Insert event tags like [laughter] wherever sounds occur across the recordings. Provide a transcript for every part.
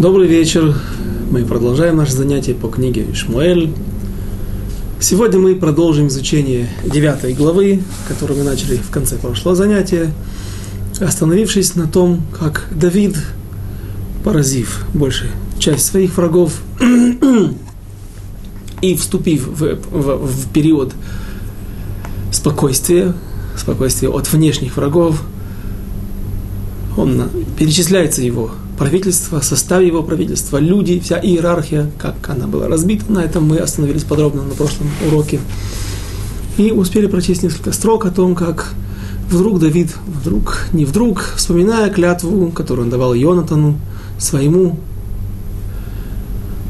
Добрый вечер. Мы продолжаем наше занятие по книге Шмуэль. Сегодня мы продолжим изучение девятой главы, которую мы начали в конце прошлого занятия, остановившись на том, как Давид, поразив большую часть своих врагов и вступив в, в, в период спокойствия, спокойствия от внешних врагов, он перечисляется его правительство, состав его правительства, люди, вся иерархия, как она была разбита. На этом мы остановились подробно на прошлом уроке. И успели прочесть несколько строк о том, как вдруг Давид, вдруг, не вдруг, вспоминая клятву, которую он давал Йонатану, своему,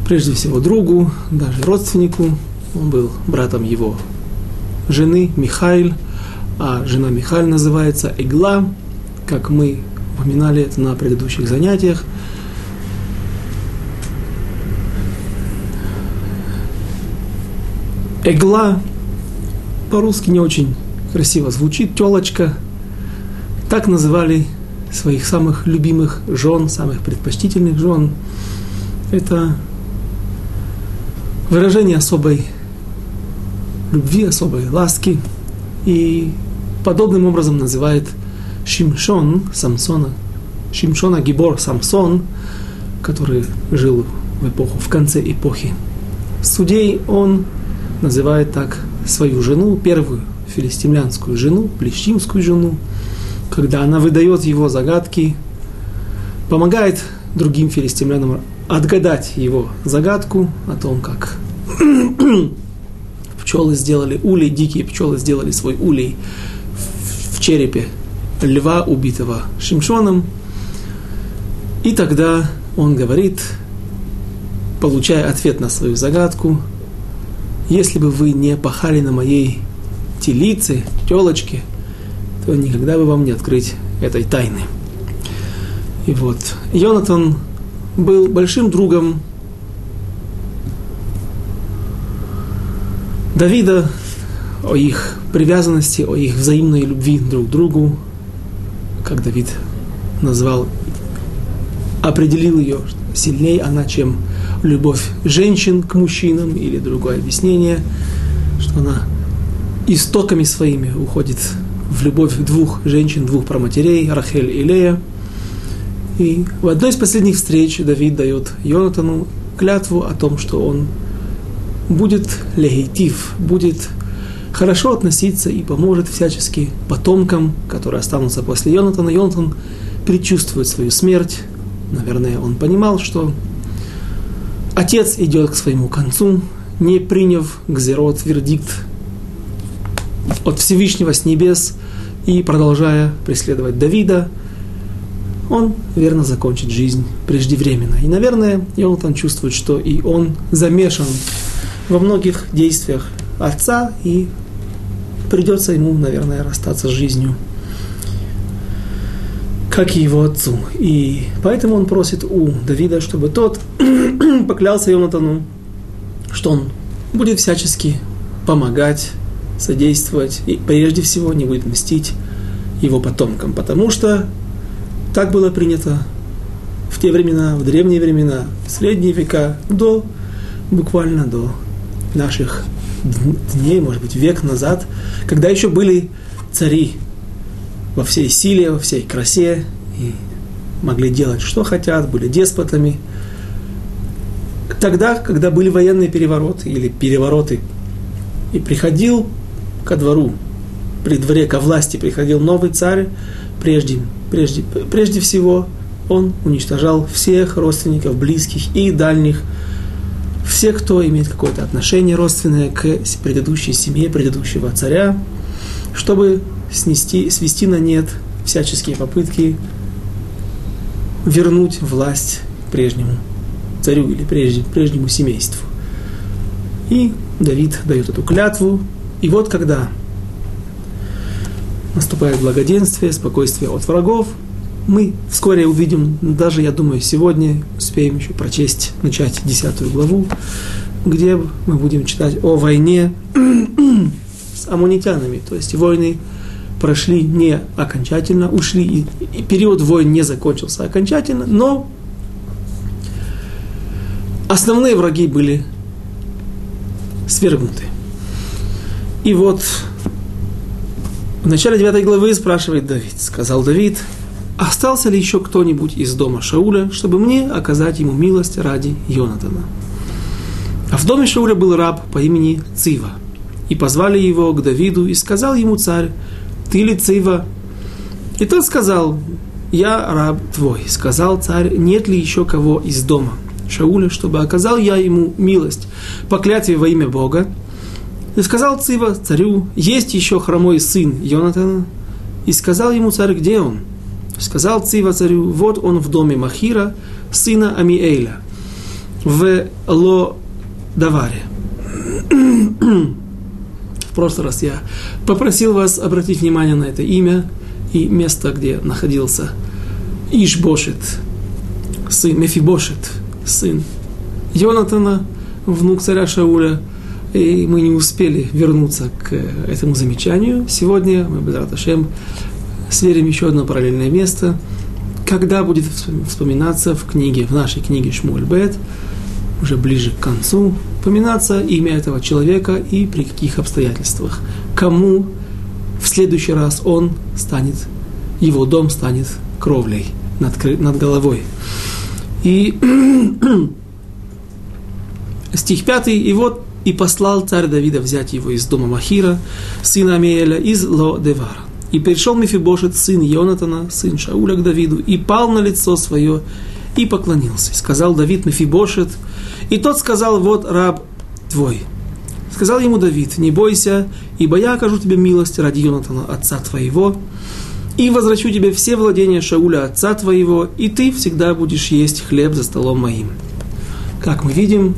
прежде всего, другу, даже родственнику, он был братом его жены Михаил, а жена Михаил называется Игла, как мы упоминали это на предыдущих занятиях. Эгла по-русски не очень красиво звучит, телочка. Так называли своих самых любимых жен, самых предпочтительных жен. Это выражение особой любви, особой ласки. И подобным образом называет Шимшон, Самсона, Шимшона Гибор Самсон, который жил в эпоху, в конце эпохи судей, он называет так свою жену, первую филистимлянскую жену, плещимскую жену, когда она выдает его загадки, помогает другим филистимлянам отгадать его загадку о том, как [clears throat] пчелы сделали улей, дикие пчелы сделали свой улей в черепе льва, убитого Шимшоном. И тогда он говорит, получая ответ на свою загадку, если бы вы не пахали на моей телице, телочке, то никогда бы вам не открыть этой тайны. И вот Йонатан был большим другом Давида, о их привязанности, о их взаимной любви друг к другу, как Давид назвал, определил ее сильнее она, чем любовь женщин к мужчинам, или другое объяснение, что она истоками своими уходит в любовь двух женщин, двух проматерей, Рахель и Лея. И в одной из последних встреч Давид дает Йонатану клятву о том, что он будет легитив, будет хорошо относиться и поможет всячески потомкам, которые останутся после Йонатана. Йонатан предчувствует свою смерть. Наверное, он понимал, что отец идет к своему концу, не приняв Гзерот, вердикт от Всевышнего с небес и продолжая преследовать Давида, он верно закончит жизнь преждевременно. И, наверное, Йонатан чувствует, что и он замешан во многих действиях отца, и придется ему, наверное, расстаться с жизнью, как и его отцу. И поэтому он просит у Давида, чтобы тот [clears throat] поклялся Йонатану, что он будет всячески помогать, содействовать и прежде всего не будет мстить его потомкам, потому что так было принято в те времена, в древние времена, в средние века, до буквально до наших дней, может быть, век назад, когда еще были цари во всей силе, во всей красе, и могли делать, что хотят, были деспотами. Тогда, когда были военные перевороты или перевороты, и приходил ко двору, при дворе, ко власти приходил новый царь, прежде, прежде, прежде всего он уничтожал всех родственников, близких и дальних, все, кто имеет какое-то отношение родственное к предыдущей семье, предыдущего царя, чтобы снести, свести на нет всяческие попытки вернуть власть прежнему царю или прежнему семейству. И Давид дает эту клятву. И вот когда наступает благоденствие, спокойствие от врагов, мы вскоре увидим, даже, я думаю, сегодня успеем еще прочесть, начать десятую главу, где мы будем читать о войне [clears throat] с амунитянами. То есть войны прошли не окончательно, ушли, и, и период войн не закончился окончательно, но основные враги были свергнуты. И вот в начале 9 главы спрашивает Давид. Сказал Давид, остался ли еще кто-нибудь из дома Шауля, чтобы мне оказать ему милость ради Йонатана? А в доме Шауля был раб по имени Цива. И позвали его к Давиду, и сказал ему царь, ты ли Цива? И тот сказал, я раб твой. Сказал царь, нет ли еще кого из дома Шауля, чтобы оказал я ему милость по клятве во имя Бога. И сказал Цива царю, есть еще хромой сын Йонатана. И сказал ему царь, где он? Сказал Цива царю, вот он в доме Махира, сына Амиэля, в Ло-Даваре. в прошлый раз я попросил вас обратить внимание на это имя и место, где находился Ишбошет, сын Мефибошет, сын Йонатана, внук царя Шауля, и мы не успели вернуться к этому замечанию. Сегодня мы, без Раташем, сверим еще одно параллельное место, когда будет вспоминаться в книге, в нашей книге Шмуль Бет, уже ближе к концу, упоминаться имя этого человека и при каких обстоятельствах. Кому в следующий раз он станет, его дом станет кровлей над, над головой. И [clears throat] стих 5, и вот и послал царь Давида взять его из дома Махира, сына Амиэля, из Ло-Девара. И пришел Мефибошет, сын Йонатана, сын Шауля к Давиду, и пал на лицо свое, и поклонился. И сказал Давид Мефибошет, и тот сказал, вот раб твой. Сказал ему Давид, не бойся, ибо я окажу тебе милость ради Йонатана, отца твоего, и возвращу тебе все владения Шауля, отца твоего, и ты всегда будешь есть хлеб за столом моим. Как мы видим,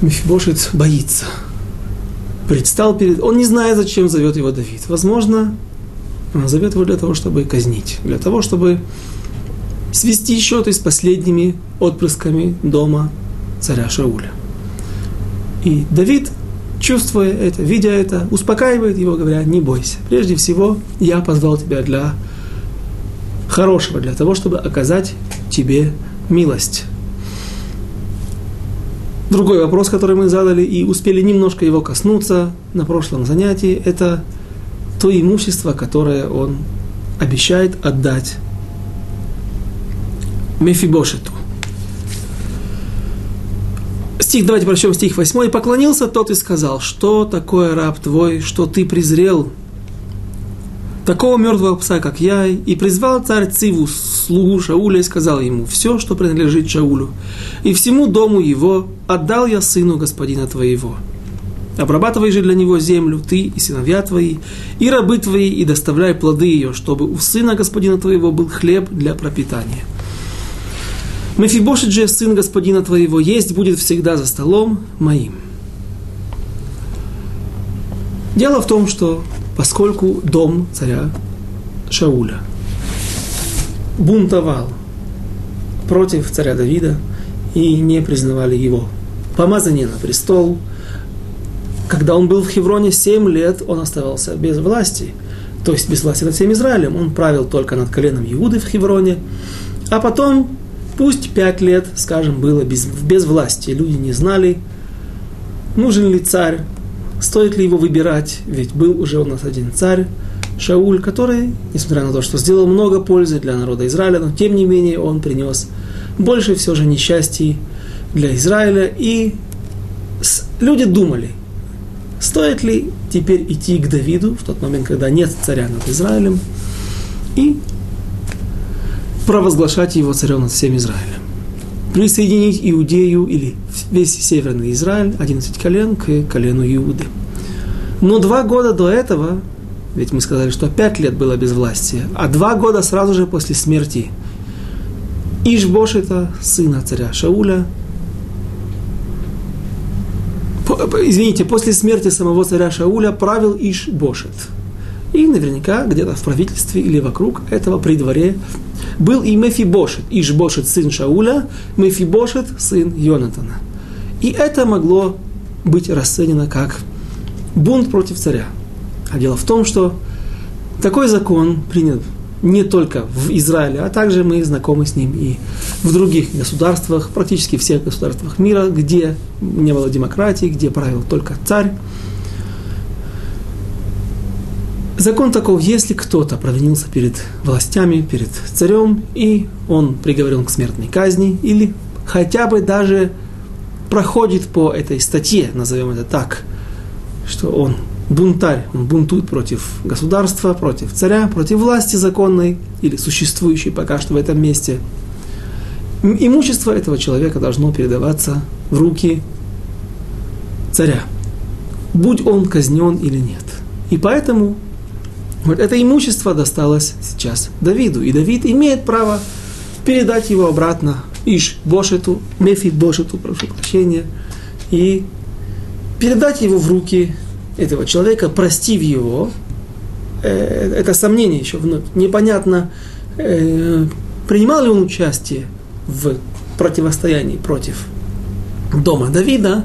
Мефибошет боится. Предстал перед... Он не знает, зачем зовет его Давид. Возможно, он зовет его для того, чтобы казнить. Для того, чтобы свести счеты с последними отпрысками дома царя Шауля. И Давид, чувствуя это, видя это, успокаивает его, говоря, не бойся. Прежде всего, я позвал тебя для хорошего, для того, чтобы оказать тебе милость. Другой вопрос, который мы задали и успели немножко его коснуться на прошлом занятии, это то имущество, которое он обещает отдать Мефибошету. Стих, давайте прочтем стих 8. «И поклонился тот и сказал, что такое раб твой, что ты презрел такого мертвого пса, как я, и призвал царь Циву, слугу Шауля, и сказал ему, все, что принадлежит Шаулю, и всему дому его отдал я сыну господина твоего. Обрабатывай же для него землю, ты и сыновья твои, и рабы твои, и доставляй плоды ее, чтобы у сына господина твоего был хлеб для пропитания. Мефибошит же, сын господина твоего, есть будет всегда за столом моим. Дело в том, что поскольку дом царя Шауля бунтовал против царя Давида и не признавали его. Помазание на престол, когда он был в Хевроне 7 лет, он оставался без власти, то есть без власти над всем Израилем. Он правил только над коленом Иуды в Хевроне, а потом Пусть пять лет, скажем, было без, без власти, люди не знали, нужен ли царь, стоит ли его выбирать, ведь был уже у нас один царь, Шауль, который, несмотря на то, что сделал много пользы для народа Израиля, но тем не менее он принес больше все же несчастий для Израиля, и люди думали, стоит ли теперь идти к Давиду в тот момент, когда нет царя над Израилем, и провозглашать его царем над всем Израилем. Присоединить Иудею или весь северный Израиль, 11 колен, к колену Иуды. Но два года до этого, ведь мы сказали, что пять лет было безвластия, а два года сразу же после смерти Ишбошета, сына царя Шауля, извините, после смерти самого царя Шауля правил Ишбошет. И наверняка где-то в правительстве или вокруг этого при дворе был и Мефибошет, Ишбошет, сын Шауля, Мефибошет, сын Йонатана. И это могло быть расценено как бунт против царя. А дело в том, что такой закон принят не только в Израиле, а также мы знакомы с ним и в других государствах, практически всех государствах мира, где не было демократии, где правил только царь. Закон таков, если кто-то провинился перед властями, перед царем, и он приговорен к смертной казни, или хотя бы даже проходит по этой статье, назовем это так, что он бунтарь, он бунтует против государства, против царя, против власти законной или существующей пока что в этом месте. Имущество этого человека должно передаваться в руки царя, будь он казнен или нет. И поэтому вот это имущество досталось сейчас Давиду. И Давид имеет право передать его обратно Иш Бошету, Мефи Бошету, прошу прощения, и передать его в руки этого человека, простив его, э, это сомнение еще вновь. Непонятно, э, принимал ли он участие в противостоянии против дома Давида,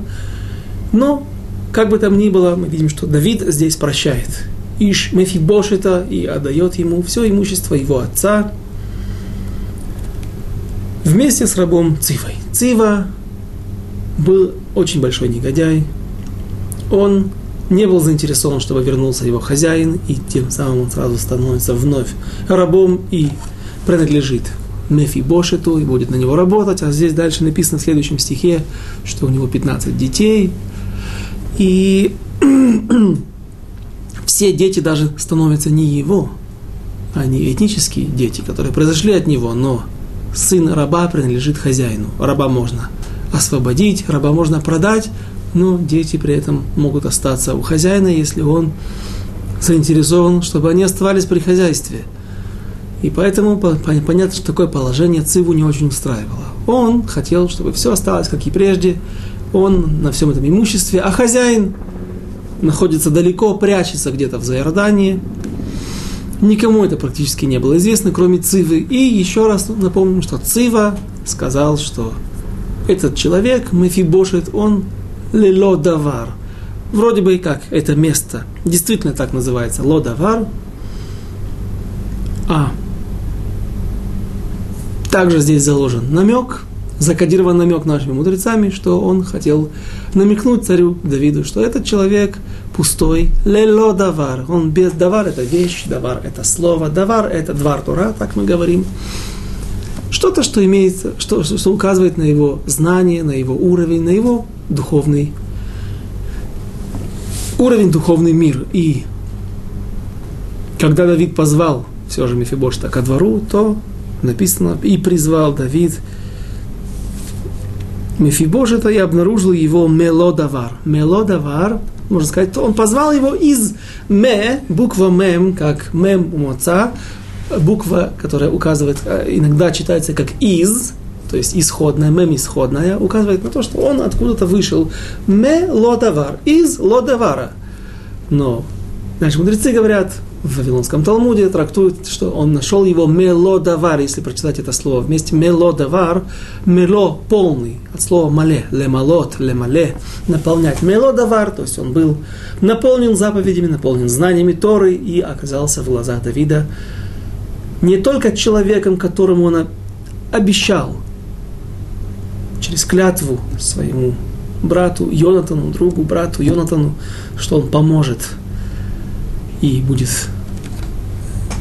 но, как бы там ни было, мы видим, что Давид здесь прощает. Иш Мефибошета и отдает ему все имущество его отца вместе с рабом Цивой. Цива был очень большой негодяй. Он не был заинтересован, чтобы вернулся его хозяин, и тем самым он сразу становится вновь рабом и принадлежит Мефибошету и будет на него работать. А здесь дальше написано в следующем стихе, что у него 15 детей. И [clears throat] все дети даже становятся не его, а не этнические дети, которые произошли от него, но сын раба принадлежит хозяину. Раба можно освободить, раба можно продать, но дети при этом могут остаться у хозяина, если он заинтересован, чтобы они оставались при хозяйстве. И поэтому понятно, что такое положение Циву не очень устраивало. Он хотел, чтобы все осталось, как и прежде, он на всем этом имуществе, а хозяин находится далеко, прячется где-то в Зайордании. Никому это практически не было известно, кроме Цивы. И еще раз напомним, что Цива сказал, что этот человек, Мефибошет, он лелодавар. Вроде бы как это место действительно так называется, лодавар. А также здесь заложен намек, закодирован намек нашими мудрецами, что он хотел намекнуть царю Давиду, что этот человек пустой, лело давар, он без давар это вещь, давар это слово, давар это двар Тура, так мы говорим. Что-то, что имеет, что, что указывает на его знание, на его уровень, на его духовный уровень, духовный мир. И когда Давид позвал все же Мефибошта ко двору, то написано, и призвал Давид Мефибошета и обнаружил его мелодавар. Мелодавар, можно сказать, то он позвал его из ме, буква мем, как мем у моца, буква, которая указывает, э, иногда читается как из, то есть исходная, мем исходная, указывает на то, что он откуда-то вышел. Ме лодавар, из лодавара. Но наши мудрецы говорят, в Вавилонском Талмуде трактуют, что он нашел его мелодавар, если прочитать это слово вместе. Мелодавар, мело полный, от слова мале, лемалот, лемале, наполнять. Мелодавар, то есть он был наполнен заповедями, наполнен знаниями Торы и оказался в глазах Давида не только человеком, которому он обещал через клятву своему брату Йонатану, другу, брату Йонатану, что он поможет и будет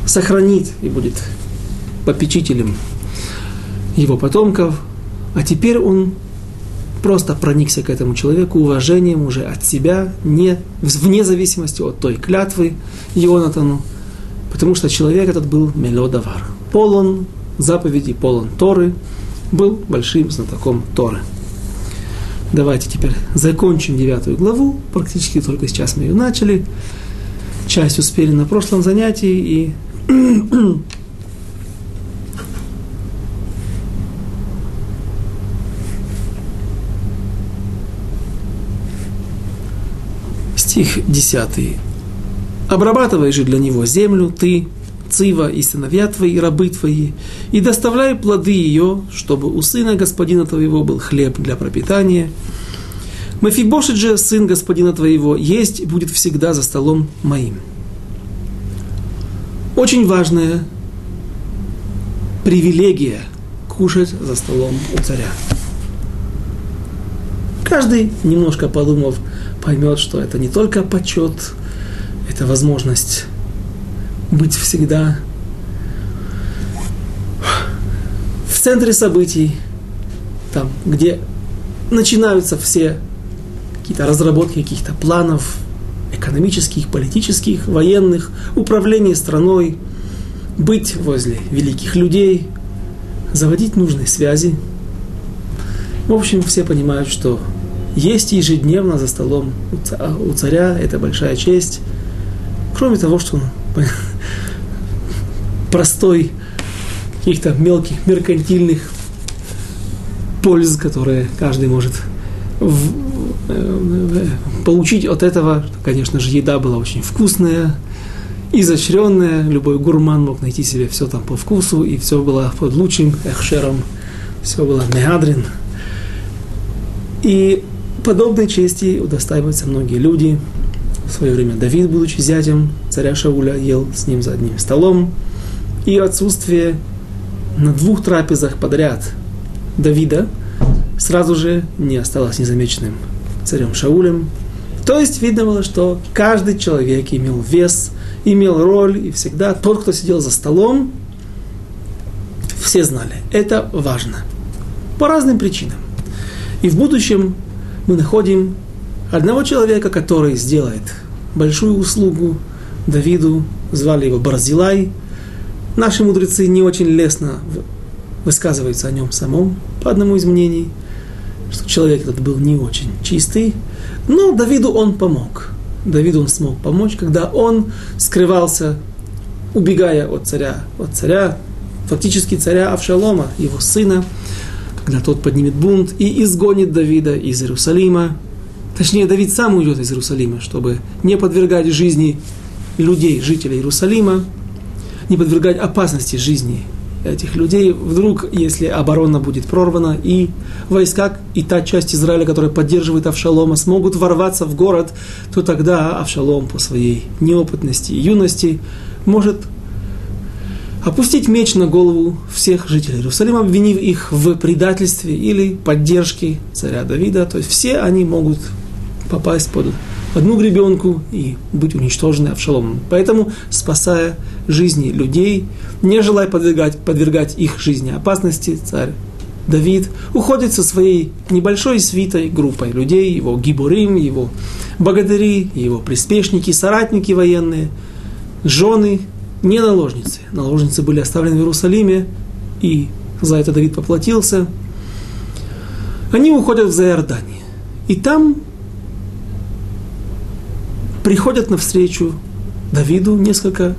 сохранить и будет попечителем его потомков. А теперь он просто проникся к этому человеку уважением уже от себя, не, вне зависимости от той клятвы Йонатану, потому что человек этот был мелодавар, полон заповедей, полон Торы, был большим знатоком Торы. Давайте теперь закончим девятую главу. Практически только сейчас мы ее начали. Часть успели на прошлом занятии и [clears throat] стих 10. «Обрабатывай же для него землю, ты, Цива и сыновья твои, рабы твои, и доставляй плоды ее, чтобы у сына господина твоего был хлеб для пропитания. Мафибошит же, сын господина твоего, есть будет всегда за столом моим. Очень важное привилегия кушать за столом у царя. Каждый, немножко подумав, поймет, что это не только почет, это возможность быть всегда в центре событий, там, где начинаются все какие-то разработки каких-то планов экономических, политических, военных, управление страной, быть возле великих людей, заводить нужные связи. В общем, все понимают, что есть ежедневно за столом у царя, это большая честь. Кроме того, что он [laughs] простой, каких-то мелких, меркантильных польз, которые каждый может получить от этого. Конечно же, еда была очень вкусная, изощренная. Любой гурман мог найти себе все там по вкусу, и все было под лучшим эхшером, все было меадрин. И подобной чести удостаиваются многие люди. В свое время Давид, будучи зятем царя Шауля, ел с ним за одним столом. И отсутствие на двух трапезах подряд Давида сразу же не осталось незамеченным царем Шаулем. То есть видно было, что каждый человек имел вес, имел роль, и всегда тот, кто сидел за столом, все знали. Это важно. По разным причинам. И в будущем мы находим одного человека, который сделает большую услугу Давиду, звали его Барзилай. Наши мудрецы не очень лестно высказываются о нем самом, по одному из мнений, что человек этот был не очень чистый, но Давиду он помог. Давиду он смог помочь, когда он скрывался, убегая от царя, от царя, фактически царя Авшалома, его сына, когда тот поднимет бунт и изгонит Давида из Иерусалима. Точнее, Давид сам уйдет из Иерусалима, чтобы не подвергать жизни людей, жителей Иерусалима, не подвергать опасности жизни этих людей, вдруг, если оборона будет прорвана, и войска, и та часть Израиля, которая поддерживает Авшалома, смогут ворваться в город, то тогда Авшалом по своей неопытности и юности может опустить меч на голову всех жителей Иерусалима, обвинив их в предательстве или поддержке царя Давида. То есть все они могут попасть под одну гребенку и быть уничтожены Авшаломом. Поэтому, спасая жизни людей, не желая подвергать, подвергать их жизни опасности, царь Давид уходит со своей небольшой свитой группой людей, его гибурим, его богатыри, его приспешники, соратники военные, жены, не наложницы. Наложницы были оставлены в Иерусалиме, и за это Давид поплатился. Они уходят в Заиордание. И там приходят навстречу Давиду несколько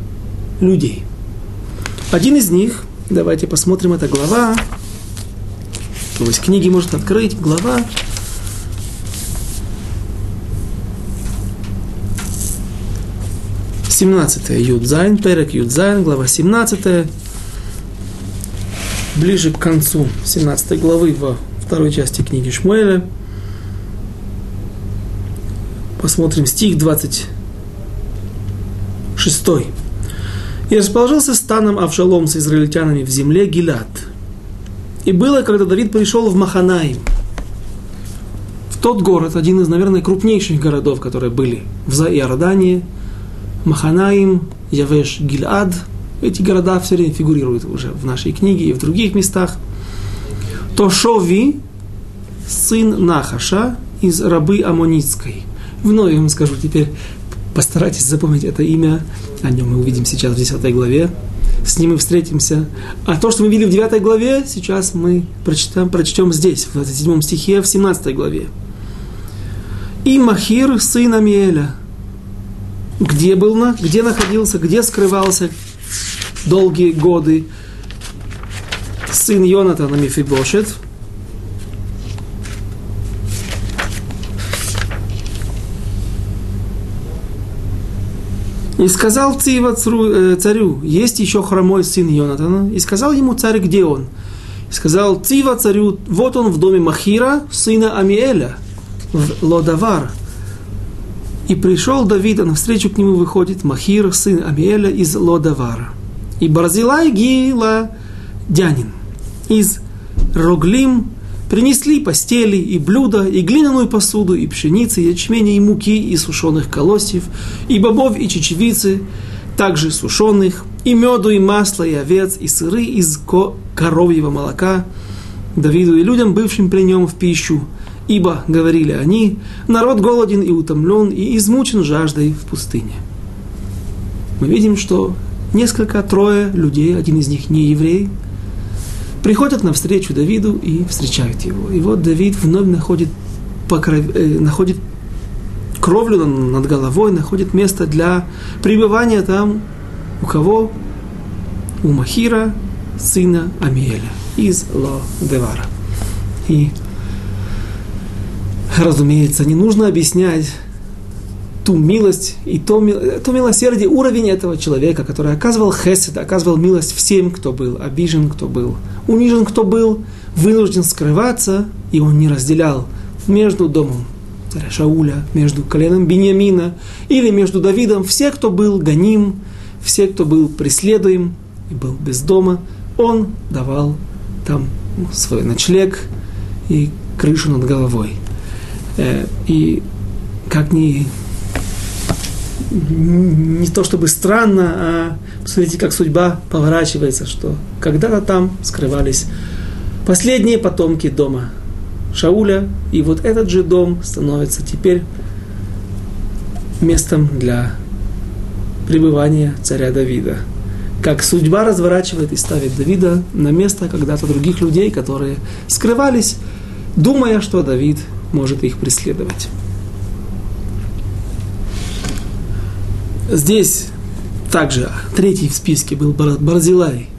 людей. Один из них, давайте посмотрим, это глава, то есть книги может открыть, глава. Семнадцатая יוד זיין, פרק יוד זיין, глава 17, ближе к концу 17 главы во второй части книги Шмуэля – Посмотрим стих 26. «И расположился станом Авшалом с израильтянами в земле Гилад. И было, когда Давид пришел в Маханаим, в тот город, один из, наверное, крупнейших городов, которые были в Иордании, Маханаим, Явеш, Гилад. Эти города все время фигурируют уже в нашей книге и в других местах. То Шови, сын Нахаша, из рабы Амонитской. Вновь я вам скажу теперь, постарайтесь запомнить это имя, о нем мы увидим сейчас в 10 главе, с ним мы встретимся. А то, что мы видели в 9 главе, сейчас мы прочитаем, прочтем здесь, в 27 стихе, в 17 главе. И Махир, сын Амиэля, где был, на, где находился, где скрывался долгие годы сын Йонатана Мефибошет – И сказал Цива э, царю, есть еще хромой сын Йонатана. И сказал ему царь, где он? И сказал Цива царю, вот он в доме Махира, сына Амиэля, в Лодавар. И пришел Давид, а навстречу к нему выходит Махир, сын Амиэля из Лодавара. И Барзилай Гила Дянин из Роглим принесли постели и блюда, и глиняную посуду, и пшеницы, и ячменя, и муки, и сушеных колосьев, и бобов, и чечевицы, также сушеных, и меду, и масла, и овец, и сыры из коровьего молока, Давиду и людям, бывшим при нем в пищу, ибо, говорили они, народ голоден и утомлен, и измучен жаждой в пустыне. Мы видим, что несколько, трое людей, один из них не еврей, приходят навстречу Давиду и встречают его. И вот Давид вновь находит, покров... э, находит кровлю над головой, находит место для пребывания там у кого? У Махира, сына Амиэля из Ло-Девара. И, разумеется, не нужно объяснять ту милость и то, то милосердие, уровень этого человека, который оказывал хесед, оказывал милость всем, кто был обижен, кто был унижен, кто был вынужден скрываться, и он не разделял между домом царя Шауля, между коленом Бениамина или между Давидом, все, кто был гоним, все, кто был преследуем и был без дома, он давал там свой ночлег и крышу над головой. Э, и как ни, не то чтобы странно, а посмотрите, как судьба поворачивается, что когда-то там скрывались последние потомки дома Шауля, и вот этот же дом становится теперь местом для пребывания царя Давида как судьба разворачивает и ставит Давида на место когда-то других людей, которые скрывались, думая, что Давид может их преследовать. Здесь также третий в списке был Барзилай,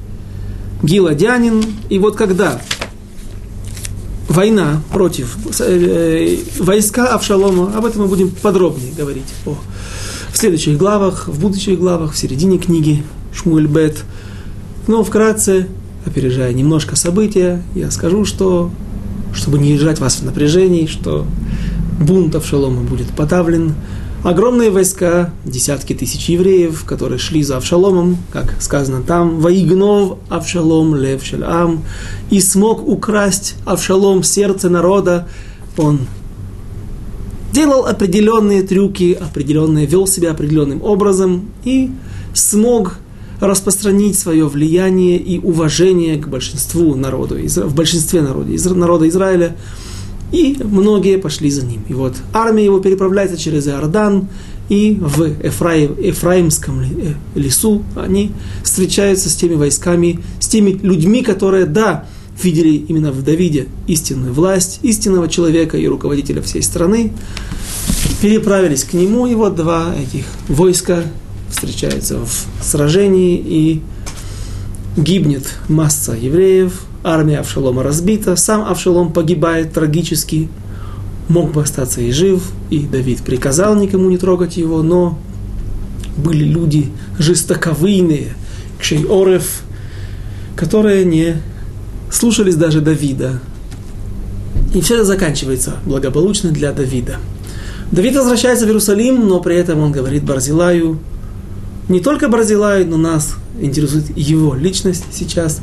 Гиладянин. И вот когда война против э, войска Авшалома, об этом мы будем подробнее говорить о, в следующих главах, в будущих главах, в середине книги, Шмуэль Бет. Но вкратце, опережая немножко события, я скажу, что, чтобы не держать вас в напряжении, что бунт Авшалома будет подавлен. Огромные войска, десятки тысяч евреев, которые шли за Авшаломом, как сказано там, «Воигнов Авшалом лев шелам», и смог украсть Авшалом сердце народа, он делал определенные трюки, определенные, вел себя определенным образом и смог распространить свое влияние и уважение к большинству народу, в большинстве народа, народа Израиля, и многие пошли за ним. И вот армия его переправляется через Иордан, и в Эфраим, Эфраимском э, лесу они встречаются с теми войсками, с теми людьми, которые, да, видели именно в Давиде истинную власть, истинного человека и руководителя всей страны, переправились к нему, и вот два этих войска встречается в сражении и гибнет масса евреев, армия Авшалома разбита, сам Авшалом погибает трагически, мог бы остаться и жив, и Давид приказал никому не трогать его, но были люди жестоковыйные, кшей-орев, которые не слушались даже Давида. И все это заканчивается благополучно для Давида. Давид возвращается в Иерусалим, но при этом он говорит Барзилаю, не только Барзилай, но нас интересует его личность сейчас.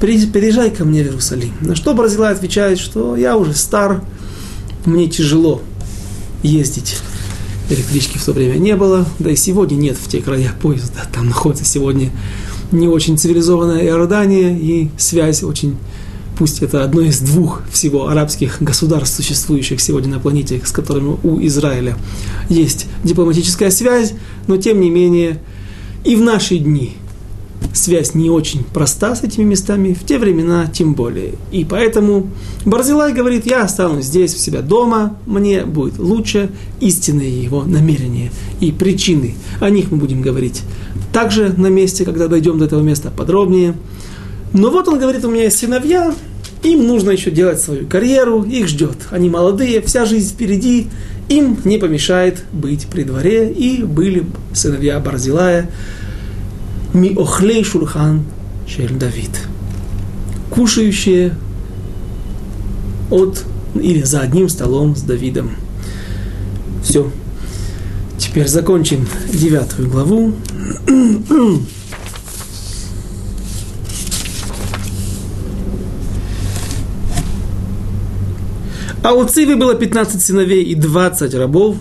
Переезжай ко мне в Иерусалим. На что Барзилай отвечает, что я уже стар, мне тяжело ездить. Электрички в то время не было, да и сегодня нет в те края поезда. Там находится сегодня не очень цивилизованная Иордания, и связь очень пусть это одно из двух всего арабских государств, существующих сегодня на планете, с которыми у Израиля есть дипломатическая связь, но тем не менее и в наши дни связь не очень проста с этими местами, в те времена тем более. И поэтому Барзилай говорит, я останусь здесь, у себя дома, мне будет лучше истинные его намерения и причины. О них мы будем говорить также на месте, когда дойдем до этого места подробнее. Но вот он говорит, у меня есть сыновья, им нужно еще делать свою карьеру, их ждет. Они молодые, вся жизнь впереди, им не помешает быть при дворе. И были сыновья Барзилая, Миохлей Шурхан Шель Давид, кушающие от или за одним столом с Давидом. Все. Теперь закончим девятую главу. А у Цивы было 15 сыновей и 20 рабов.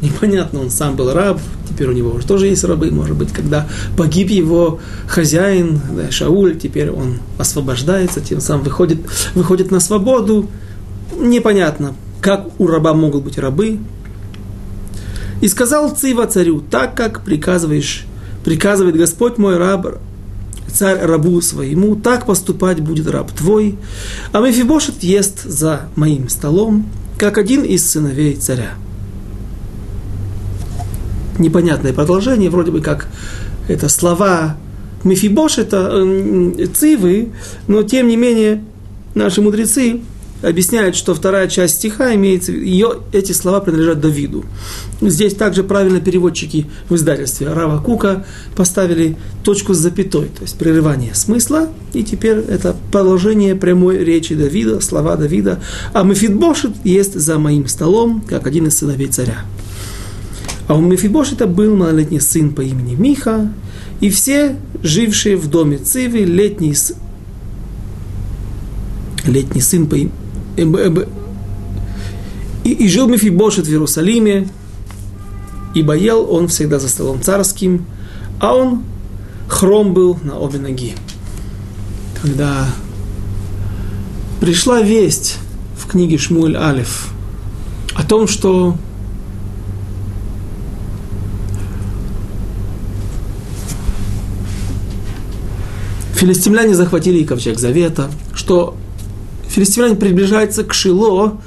Непонятно, он сам был раб, теперь у него уже тоже есть рабы, может быть, когда погиб его хозяин, да, Шауль, теперь он освобождается, тем самым выходит, выходит на свободу. Непонятно, как у раба могут быть рабы. И сказал Цива царю, так как приказываешь, приказывает Господь мой раб, царь рабу своему, так поступать будет раб твой. А Мефибошет ест за моим столом, как один из сыновей царя. Непонятное продолжение, вроде бы как это слова Мефибош, это э, цивы, но тем не менее наши мудрецы объясняют, что вторая часть стиха имеется, ее, эти слова принадлежат Давиду. Здесь также правильно переводчики в издательстве Рава Кука поставили точку с запятой, то есть прерывание смысла, и теперь это продолжение прямой речи Давида, слова Давида, а Мефидбошет есть за моим столом, как один из сыновей царя. А у Мефибошета был малолетний сын по имени Миха, и все жившие в доме Цивы, летний, летний сын по имени и, и жил Мефибошет в Иерусалиме, ибо ел он всегда за столом царским, а он хром был на обе ноги. Когда пришла весть в книге Шмуэль Алиф о том, что филистимляне захватили ковчег Завета, что филистимляне приближаются к Шило,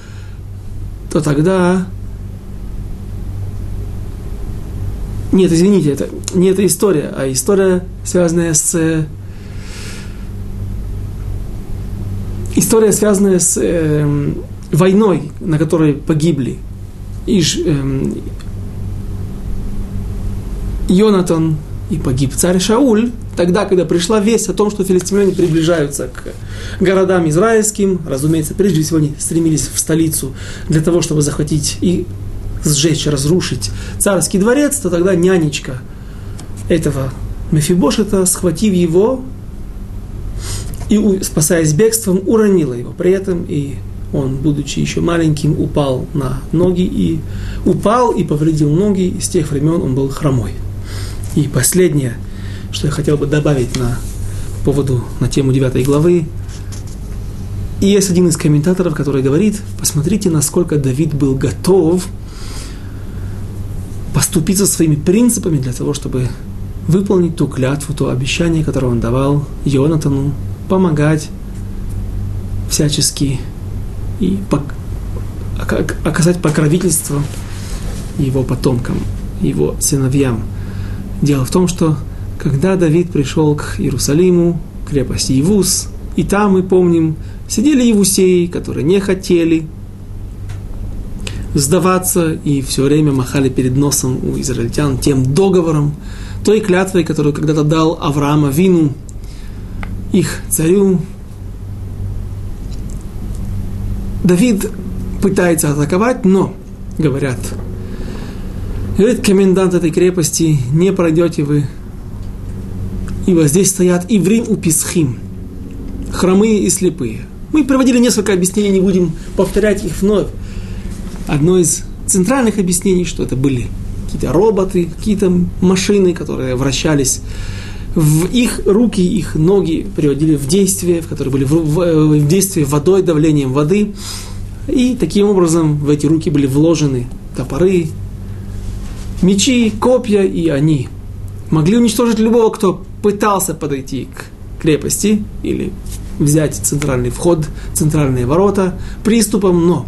то тогда... Нет, извините, это не эта история, а история, связанная с... История, связанная с э, войной, на которой погибли. Иж, э, Йонатан и погиб царь Шауль, тогда, когда пришла весть о том, что филистимляне приближаются к городам израильским, разумеется, прежде всего они стремились в столицу для того, чтобы захватить и сжечь, разрушить царский дворец, то тогда нянечка этого Мефибошета, схватив его и, спасаясь бегством, уронила его. При этом и он, будучи еще маленьким, упал на ноги и упал и повредил ноги, и с тех времен он был хромой. И последнее, что я хотел бы добавить на поводу, на тему 9 главы, и есть один из комментаторов, который говорит, посмотрите, насколько Давид был готов поступиться своими принципами для того, чтобы выполнить ту клятву, то обещание, которое он давал Йонатану, помогать всячески и оказать покровительство его потомкам, его сыновьям. Дело в том, что когда Давид пришел к Иерусалиму, крепости Ивус, и там, мы помним, сидели евусеи, которые не хотели сдаваться и все время махали перед носом у израильтян тем договором, той клятвой, которую когда-то дал Авраама Вину, их царю. Давид пытается атаковать, но, говорят, говорит комендант этой крепости, не пройдете вы, ибо здесь стоят иврим у писхим, хромые и слепые – мы проводили несколько объяснений, не будем повторять их вновь. Одно из центральных объяснений, что это были какие-то роботы, какие-то машины, которые вращались в их руки, их ноги приводили в действие, в которые были в, в, в действии водой, давлением воды. И таким образом в эти руки были вложены топоры, мечи, копья, и они могли уничтожить любого, кто пытался подойти к крепости или взять центральный вход, центральные ворота приступом, но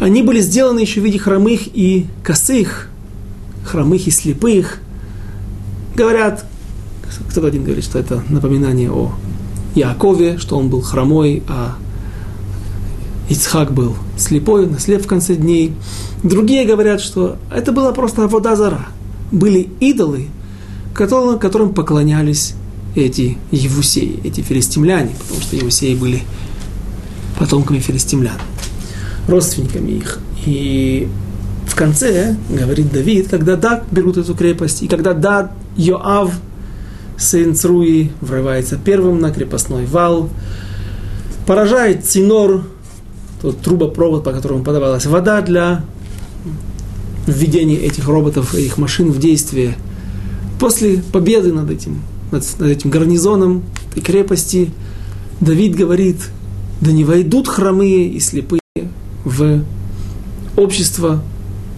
они были сделаны еще в виде хромых и косых, хромых и слепых. Говорят, кто-то один говорит, что это напоминание о Якове, что он был хромой, а Ицхак был слепой, наслеп в конце дней. Другие говорят, что это была просто вода зара. Были идолы, которым, которым поклонялись эти евусеи, эти филистимляне, потому что евусеи были потомками филистимлян, родственниками их. И в конце, говорит Давид, когда да берут эту крепость, и когда да Йоав, сын Цруи, врывается первым на крепостной вал, поражает Цинор, тот трубопровод, по которому подавалась вода для введения этих роботов, этих машин в действие. После победы над этим, над, над этим гарнизоном этой крепости, Давид говорит, да не войдут хромые и слепые в общество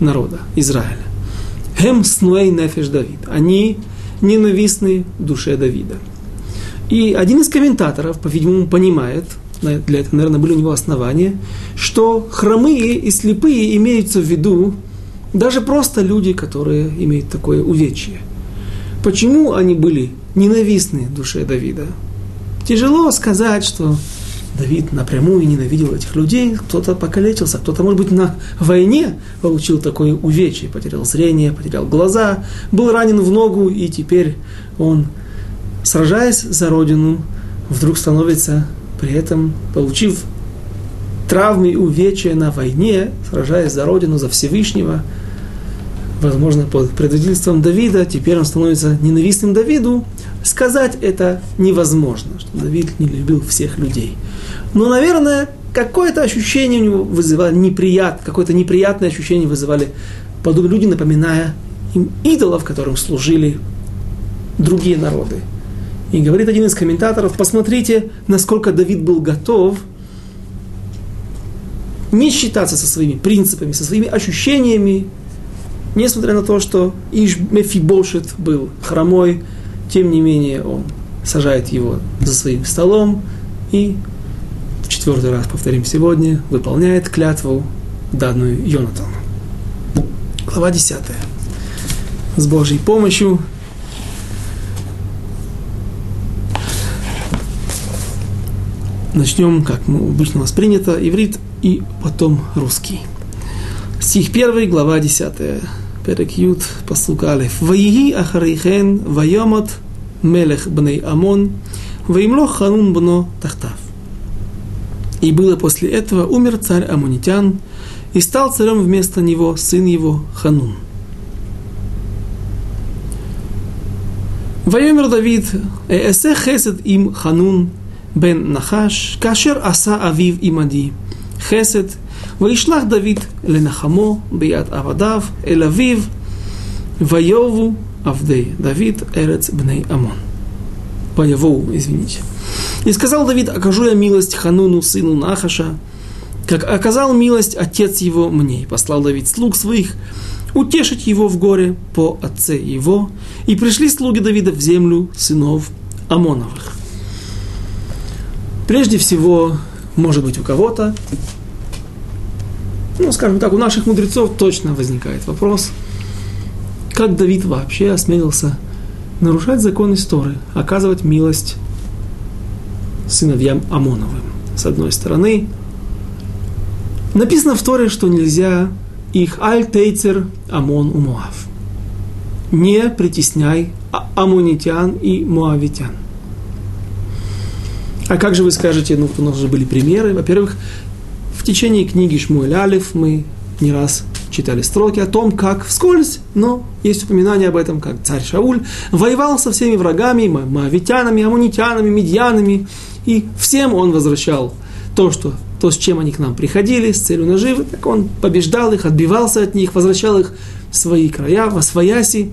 народа Израиля. Хем снуэй нефеш Давид. Они ненавистны душе Давида. И один из комментаторов, по-видимому, понимает, для этого, наверное, были у него основания, что хромые и слепые имеются в виду даже просто люди, которые имеют такое увечье. Почему они были ненавистны душе Давида? Тяжело сказать, что Давид напрямую ненавидел этих людей, кто-то покалечился, кто-то, может быть, на войне получил такое увечье, потерял зрение, потерял глаза, был ранен в ногу, и теперь он, сражаясь за родину, вдруг становится при этом, получив травмы и увечья на войне, сражаясь за родину, за Всевышнего, возможно, под предводительством Давида, теперь он становится ненавистным Давиду, сказать это невозможно, что Давид не любил всех людей. Но, наверное, какое-то ощущение у него вызывало неприят, какое-то неприятное ощущение вызывали подобные люди, напоминая им идолов, которым служили другие народы. И говорит один из комментаторов, посмотрите, насколько Давид был готов не считаться со своими принципами, со своими ощущениями, несмотря на то, что Иш Мефибошет был хромой, тем не менее он сажает его за своим столом и в четвертый раз, повторим сегодня, выполняет клятву, данную Йонатану. Глава 10. С Божьей помощью начнем, как мы обычно у нас принято, иврит и потом русский. Стих 1, глава 10. Перек Ют, посук Алеф. Ваиги ахарейхен мелех бней Амон, ваимлох ханун бно тахтав. И было после этого, умер царь Амунитян, и стал царем вместо него сын его Ханун. Вайомер Давид, эсе хесед им Ханун бен Нахаш, Кашер Аса Авив Имади, Хесед, Ваишлах Давид Ленахамо, Бият Авадав, Эль Авив, Ваеву Авдей, Давид Эрец Бней Амон. Ваеву, извините. И сказал Давид, окажу я милость Хануну, сыну Нахаша, как оказал милость отец его мне, и послал Давид слуг своих, утешить его в горе по отце его, и пришли слуги Давида в землю сынов Амоновых. Прежде всего, может быть, у кого-то ну, скажем так, у наших мудрецов точно возникает вопрос, как Давид вообще осмелился нарушать закон истории, оказывать милость сыновьям Амоновым. С одной стороны, написано в Торе, что нельзя их аль-тейцер Амон у Моав. Не притесняй а-, амунитян и муавитян. А как же вы скажете, ну, у нас же были примеры. Во-первых, в течение книги Шмуэль Алиф мы не раз читали строки о том, как вскользь, но есть упоминание об этом, как царь Шауль воевал со всеми врагами, маавитянами, амунитянами, медьянами, и всем он возвращал то, что, то, с чем они к нам приходили, с целью наживы, так он побеждал их, отбивался от них, возвращал их в свои края, во свояси.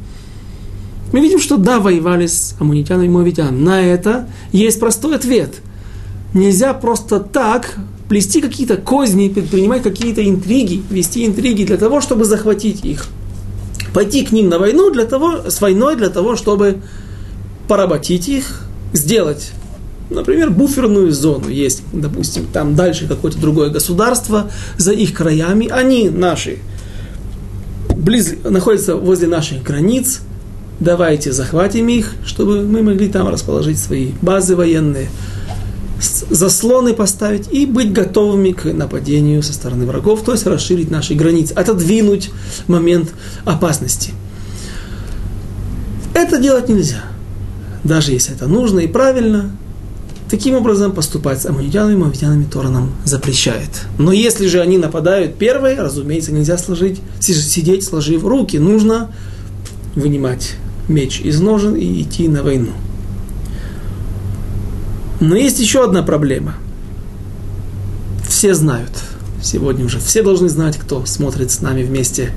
Мы видим, что да, воевали с амунитянами и моавитянами. На это есть простой ответ. Нельзя просто так плести какие-то козни, предпринимать какие-то интриги, вести интриги для того, чтобы захватить их. Пойти к ним на войну для того, с войной для того, чтобы поработить их, сделать, например, буферную зону. Есть, допустим, там дальше какое-то другое государство за их краями. Они наши, близ, находятся возле наших границ. Давайте захватим их, чтобы мы могли там расположить свои базы военные заслоны поставить и быть готовыми к нападению со стороны врагов, то есть расширить наши границы, отодвинуть момент опасности. Это делать нельзя. Даже если это нужно и правильно, таким образом поступать с амунитянами мавитянами Тора нам запрещает. Но если же они нападают первые, разумеется, нельзя сложить, сидеть сложив руки. Нужно вынимать меч из ножен и идти на войну. Но есть еще одна проблема. Все знают, Сегодня уже все должны знать, кто смотрит с нами вместе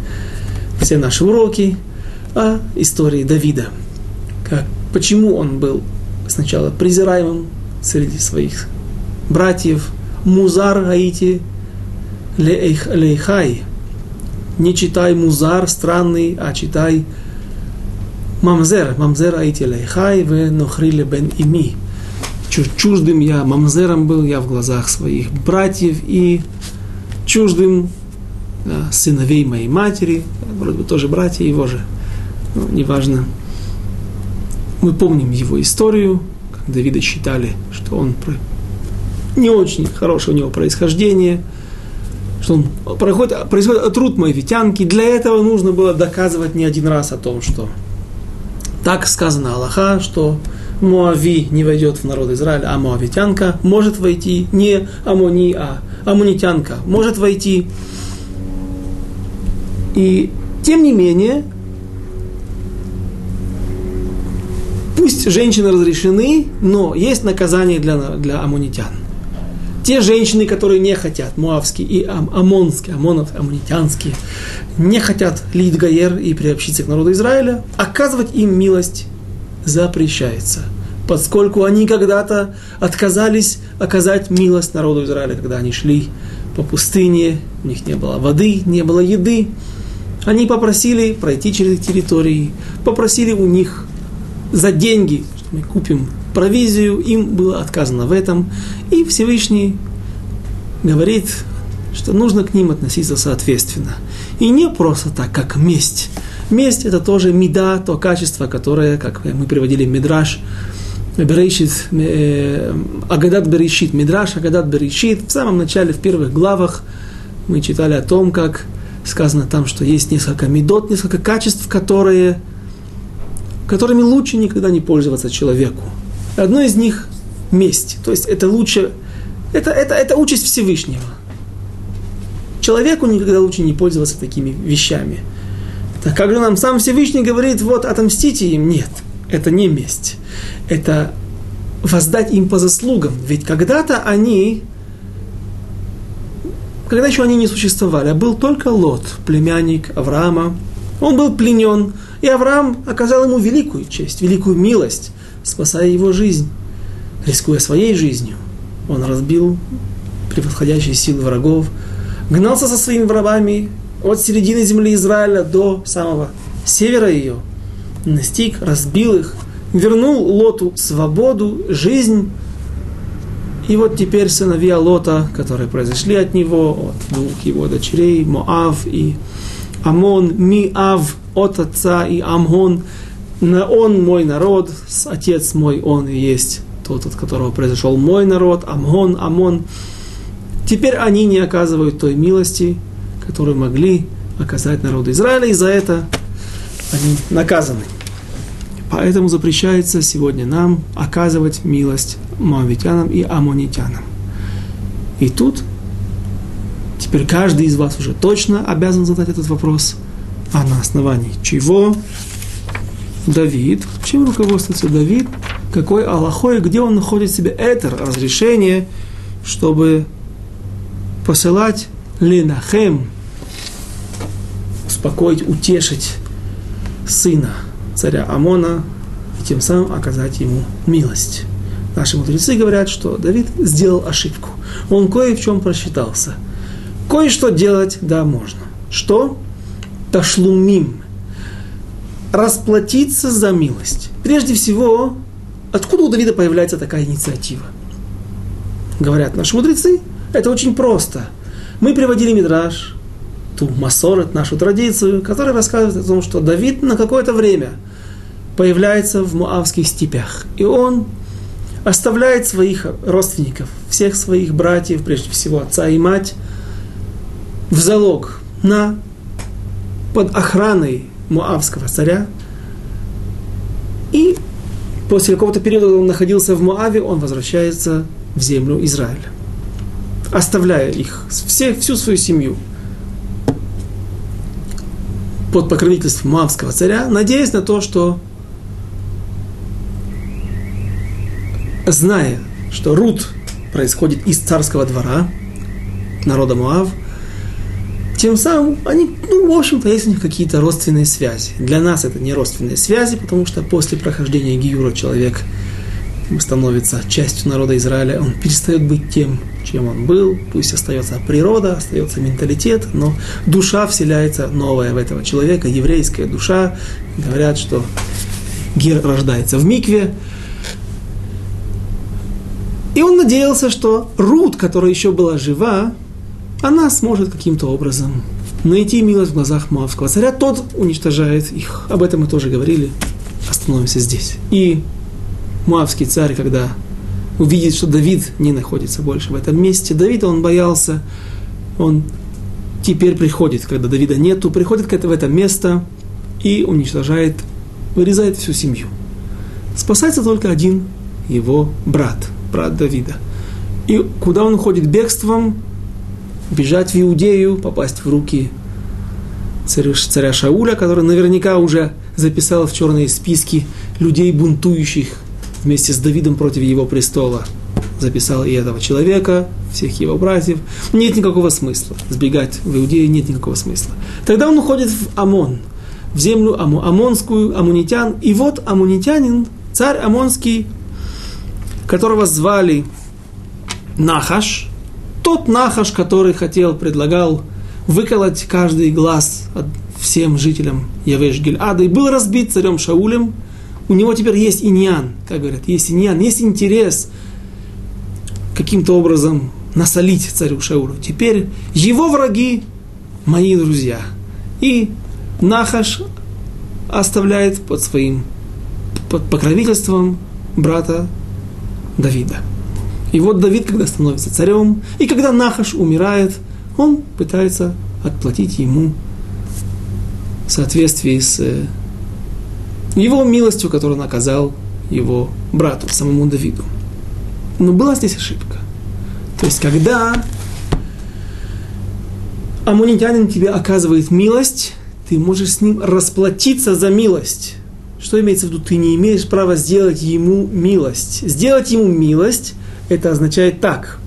все наши уроки о истории Давида. Как, почему он был сначала презираемым среди своих братьев, Музар Гаити Лейхай. Не читай Музар странный, а читай Мамзер. Мамзер Аити Лейхай в Нохриле бен Ими. Чуждым я, мамзером был я в глазах своих братьев и чуждым да, сыновей моей матери, вроде бы тоже братья его же, ну, неважно. Мы помним его историю, как Давида считали, что он не очень хорошее у него происхождение, что он происходит, происходит от руд моавитянки. Для этого нужно было доказывать не один раз о том, что так сказано Аллаха, что Моави не войдет в народ Израиля, а Моавитянка может войти, не Амони, а Амунитянка может войти. И тем не менее, пусть женщины разрешены, но есть наказание для, для амунитян те женщины, которые не хотят, муавские и ам, амонские, амонов, амунитянские, не хотят лид гаер и приобщиться к народу Израиля, оказывать им милость запрещается, поскольку они когда-то отказались оказать милость народу Израиля, когда они шли по пустыне, у них не было воды, не было еды, они попросили пройти через территории, попросили у них за деньги, что мы купим провизию, им было отказано в этом. И Всевышний говорит, что нужно к ним относиться соответственно. И не просто так, как месть. Месть – это тоже меда, то качество, которое, как мы приводили Мидраш, Берешит, э, Агадат Берешит, Мидраш Агадат Берешит. В самом начале, в первых главах мы читали о том, как сказано там, что есть несколько медот, несколько качеств, которые, которыми лучше никогда не пользоваться человеку. Одно из них – месть. То есть это лучше, это, это, это участь Всевышнего. Человеку никогда лучше не пользоваться такими вещами. Так как же нам сам Всевышний говорит, вот отомстите им? Нет, это не месть. Это воздать им по заслугам. Ведь когда-то они, когда еще они не существовали, а был только Лот, племянник Авраама, он был пленен, и Авраам оказал ему великую честь, великую милость спасая его жизнь, рискуя своей жизнью. Он разбил превосходящие силы врагов, гнался со своими врагами от середины земли Израиля до самого севера ее, настиг, разбил их, вернул Лоту свободу, жизнь. И вот теперь сыновья Лота, которые произошли от него, от двух его дочерей, Моав и Амон, Миав от отца и Амон, он мой народ, отец мой, он и есть тот, от которого произошел мой народ, Амон, Амон. Теперь они не оказывают той милости, которую могли оказать народу Израиля, и за это они наказаны. Поэтому запрещается сегодня нам оказывать милость моавитянам и амонитянам. И тут теперь каждый из вас уже точно обязан задать этот вопрос, а на основании чего Давид, чем руководствуется Давид, какой Аллахой, где он находит себе это разрешение, чтобы посылать Ленахем, успокоить, утешить сына царя Амона и тем самым оказать ему милость. Наши мудрецы говорят, что Давид сделал ошибку. Он кое в чем просчитался. Кое-что делать, да, можно. Что? Ташлумим расплатиться за милость. Прежде всего, откуда у Давида появляется такая инициатива? Говорят наши мудрецы, это очень просто. Мы приводили Мидраш, ту Масорет, нашу традицию, которая рассказывает о том, что Давид на какое-то время появляется в Муавских степях. И он оставляет своих родственников, всех своих братьев, прежде всего отца и мать, в залог на, под охраной Моавского царя. И после какого-то периода он находился в Моаве, он возвращается в землю Израиля, оставляя их, всех, всю свою семью под покровительством Моавского царя, надеясь на то, что зная, что Рут происходит из царского двора, народа Муав. Тем самым они, ну, в общем-то, есть у них какие-то родственные связи. Для нас это не родственные связи, потому что после прохождения Гиюра человек становится частью народа Израиля, он перестает быть тем, чем он был, пусть остается природа, остается менталитет, но душа вселяется новая в этого человека, еврейская душа. Говорят, что Гер рождается в Микве, и он надеялся, что Рут, которая еще была жива, она сможет каким-то образом найти милость в глазах Моавского царя. Тот уничтожает их. Об этом мы тоже говорили. Остановимся здесь. И Моавский царь, когда увидит, что Давид не находится больше в этом месте, Давид, он боялся, он теперь приходит, когда Давида нету, приходит в это место и уничтожает, вырезает всю семью. Спасается только один его брат – брат Давида. И куда он уходит бегством? Бежать в Иудею, попасть в руки царя, Шауля, который наверняка уже записал в черные списки людей, бунтующих вместе с Давидом против его престола. Записал и этого человека, всех его братьев. Нет никакого смысла. Сбегать в Иудею нет никакого смысла. Тогда он уходит в Амон, в землю Аму, Амонскую, Амунитян. И вот Амунитянин, царь Амонский, которого звали Нахаш, тот Нахаш, который хотел, предлагал выколоть каждый глаз всем жителям Явеш Гильада и был разбит царем Шаулем, у него теперь есть иньян, как говорят, есть иньян, есть интерес каким-то образом насолить царю Шаулю. Теперь его враги мои друзья. И Нахаш оставляет под своим под покровительством брата Давида. И вот Давид, когда становится царем, и когда Нахаш умирает, он пытается отплатить ему в соответствии с э, его милостью, которую он оказал его брату, самому Давиду. Но была здесь ошибка. То есть, когда амунитянин тебе оказывает милость, ты можешь с ним расплатиться за милость. Что имеется в виду? Ты не имеешь права сделать ему милость. Сделать ему милость, это означает так.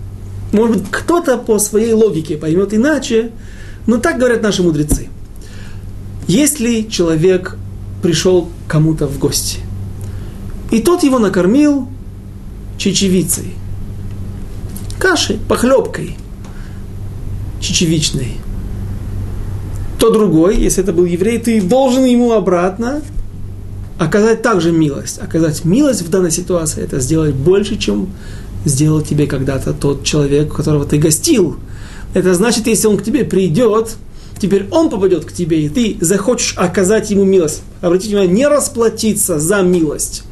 Может быть, кто-то по своей логике поймет иначе, но так говорят наши мудрецы. Если человек пришел кому-то в гости, и тот его накормил чечевицей, кашей, похлебкой чечевичной, то другой, если это был еврей, ты должен ему обратно оказать также милость. Оказать милость в данной ситуации – это сделать больше, чем сделал тебе когда-то тот человек, которого ты гостил. Это значит, если он к тебе придет, теперь он попадет к тебе, и ты захочешь оказать ему милость. Обратите внимание, не расплатиться за милость.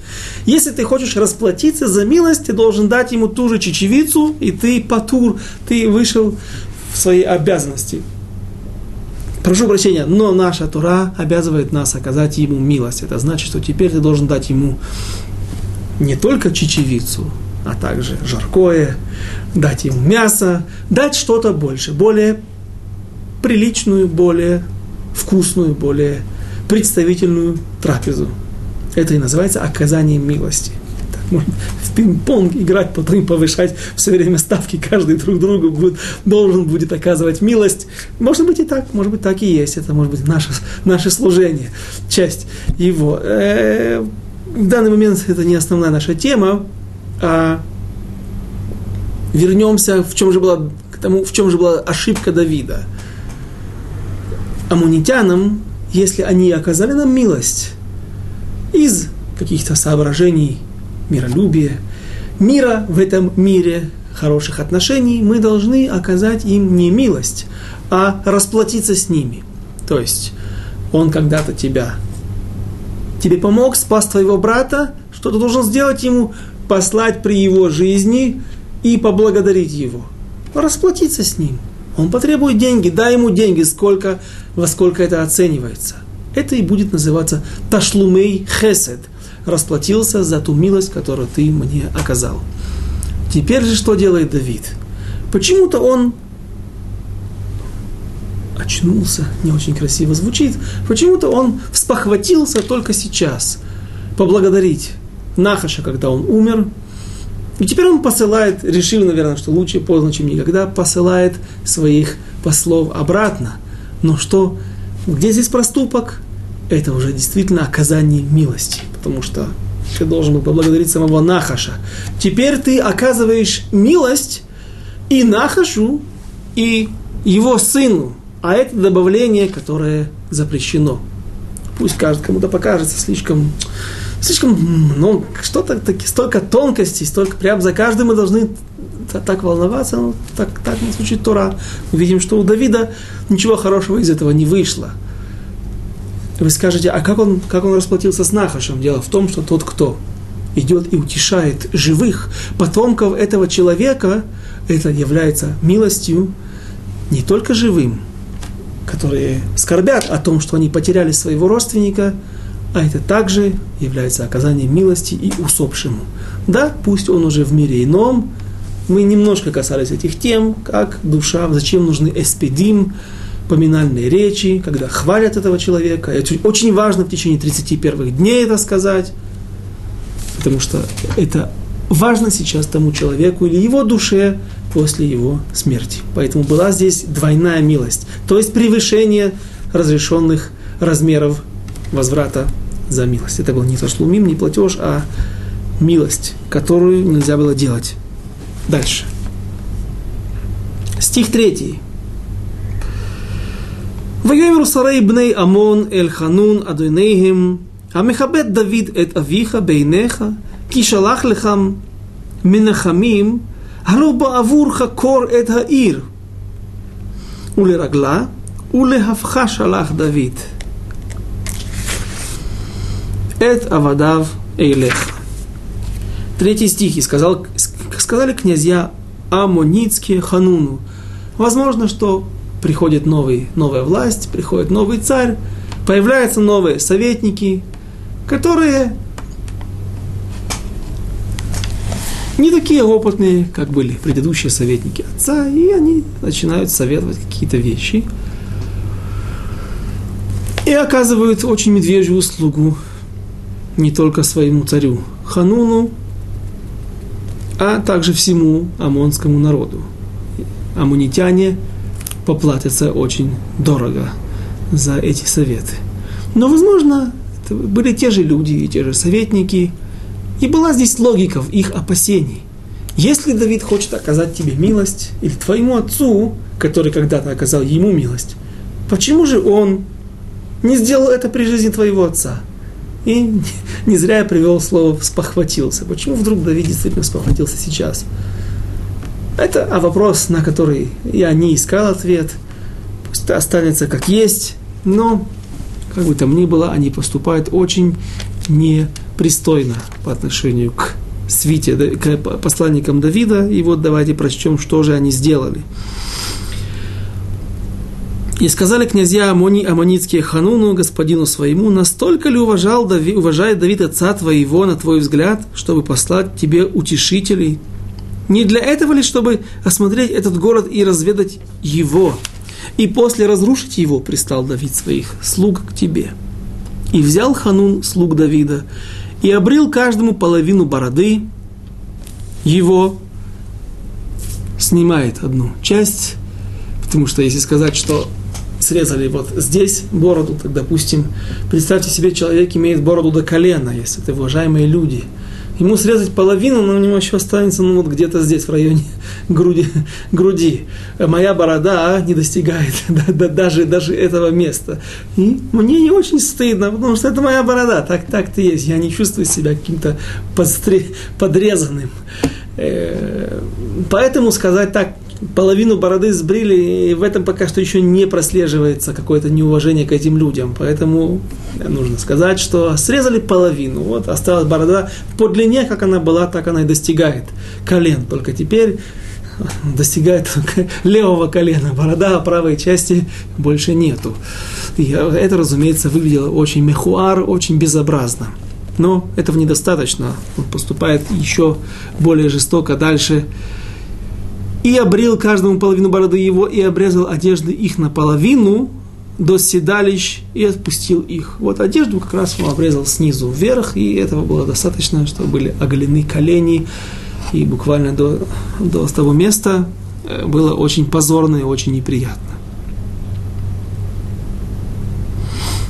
Если ты хочешь расплатиться за милость, ты должен дать ему ту же чечевицу, и ты патур, ты вышел в свои обязанности прошу прощения, но наша Тура обязывает нас оказать ему милость. Это значит, что теперь ты должен дать ему не только чечевицу, а также жаркое, дать ему мясо, дать что-то больше, более приличную, более вкусную, более представительную трапезу. Это и называется оказанием милости может в пинг-понг играть, потом повышать все время ставки, каждый друг другу будет, должен будет оказывать милость. Может быть и так, может быть так и есть. Это может быть наше, наше служение, часть его. Э, в данный момент это не основная наша тема, а вернемся, в чем же была, к тому, в чем же была ошибка Давида. Амунитянам, если они оказали нам милость из каких-то соображений миролюбия, мира в этом мире, хороших отношений, мы должны оказать им не милость, а расплатиться с ними. То есть, он когда-то тебя, тебе помог, спас твоего брата, что ты должен сделать ему, послать при его жизни и поблагодарить его. Расплатиться с ним. Он потребует деньги, дай ему деньги, сколько, во сколько это оценивается. Это и будет называться ташлумей хесед – расплатился за ту милость, которую ты мне оказал. Теперь же что делает Давид? Почему-то он очнулся, не очень красиво звучит, почему-то он вспохватился только сейчас поблагодарить Нахаша, когда он умер, И теперь он посылает, решил, наверное, что лучше поздно, чем никогда, посылает своих послов обратно. Но что, где здесь проступок? Это уже действительно оказание милости, потому что ты должен был поблагодарить самого Нахаша. Теперь ты оказываешь милость и Нахашу, и его сыну. А это добавление, которое запрещено. Пусть кажется, кому-то покажется слишком, слишком, ну, что-то, столько тонкостей, столько, прям за каждым мы должны так волноваться, ну, так, так не звучит Тора. Мы видим, что у Давида ничего хорошего из этого не вышло. Вы скажете, а как он, как он расплатился с Нахашем? Дело в том, что тот, кто идет и утешает живых потомков этого человека, это является милостью не только живым, которые скорбят о том, что они потеряли своего родственника, а это также является оказанием милости и усопшему. Да, пусть он уже в мире ином, мы немножко касались этих тем, как душа, зачем нужны эспедим, поминальные речи, когда хвалят этого человека. Это очень важно в течение 31 дней это сказать, потому что это важно сейчас тому человеку или его душе после его смерти. Поэтому была здесь двойная милость, то есть превышение разрешенных размеров возврата за милость. Это был не ташлумим, не платеж, а милость, которую нельзя было делать. Дальше. Стих третий. ויאמר שרי בני עמון אל חנון אדוניהם, המכבד דוד את אביך בעיניך, כי שלח לך מנחמים, הלא בעבורך קור את העיר. ולרגלה, ולהפכה שלח דוד. Эт Авадав Эйлеха. Третий стих. И сказал, сказали князья Амоницкие Хануну. Возможно, что приходит новый, новая власть, приходит новый царь, появляются новые советники, которые не такие опытные, как были предыдущие советники отца, и они начинают советовать какие-то вещи и оказывают очень медвежью услугу не только своему царю Хануну, а также всему амонскому народу. Амунитяне – поплатятся очень дорого за эти советы. Но, возможно, были те же люди и те же советники, и была здесь логика в их опасений. Если Давид хочет оказать тебе милость, или твоему отцу, который когда-то оказал ему милость, почему же он не сделал это при жизни твоего отца? И не зря я привел слово «спохватился». Почему вдруг Давид действительно спохватился сейчас? Это а вопрос, на который я не искал ответ. Пусть останется как есть, но, как бы там ни было, они поступают очень непристойно по отношению к свите, к посланникам Давида. И вот давайте прочтем, что же они сделали. И сказали князья Амони, Амонитские Хануну, господину своему, настолько ли уважал Дави, уважает Давид отца твоего, на твой взгляд, чтобы послать тебе утешителей, не для этого ли, чтобы осмотреть этот город и разведать его? И после разрушить его пристал Давид своих слуг к тебе. И взял Ханун слуг Давида и обрил каждому половину бороды его, снимает одну часть, потому что если сказать, что срезали вот здесь бороду, так, допустим, представьте себе, человек имеет бороду до колена, если это уважаемые люди – ему срезать половину, но у него еще останется ну, вот где-то здесь, в районе [laughs] груди. груди. Моя борода не достигает [laughs] даже, даже этого места. И мне не очень стыдно, потому что это моя борода, так, так-то есть. Я не чувствую себя каким-то подрезанным. Э, поэтому сказать так, половину бороды сбрили, и в этом пока что еще не прослеживается какое-то неуважение к этим людям. Поэтому нужно сказать, что срезали половину. Вот осталась борода по длине, как она была, так она и достигает колен. Только теперь достигает [laughs] левого колена. Борода правой части больше нету. И это, разумеется, выглядело очень мехуар, очень безобразно. Но этого недостаточно. Он поступает еще более жестоко дальше и обрел каждому половину бороды его, и обрезал одежды их наполовину до седалищ, и отпустил их. Вот одежду как раз он обрезал снизу вверх, и этого было достаточно, чтобы были оголены колени, и буквально до, до того места э, было очень позорно и очень неприятно.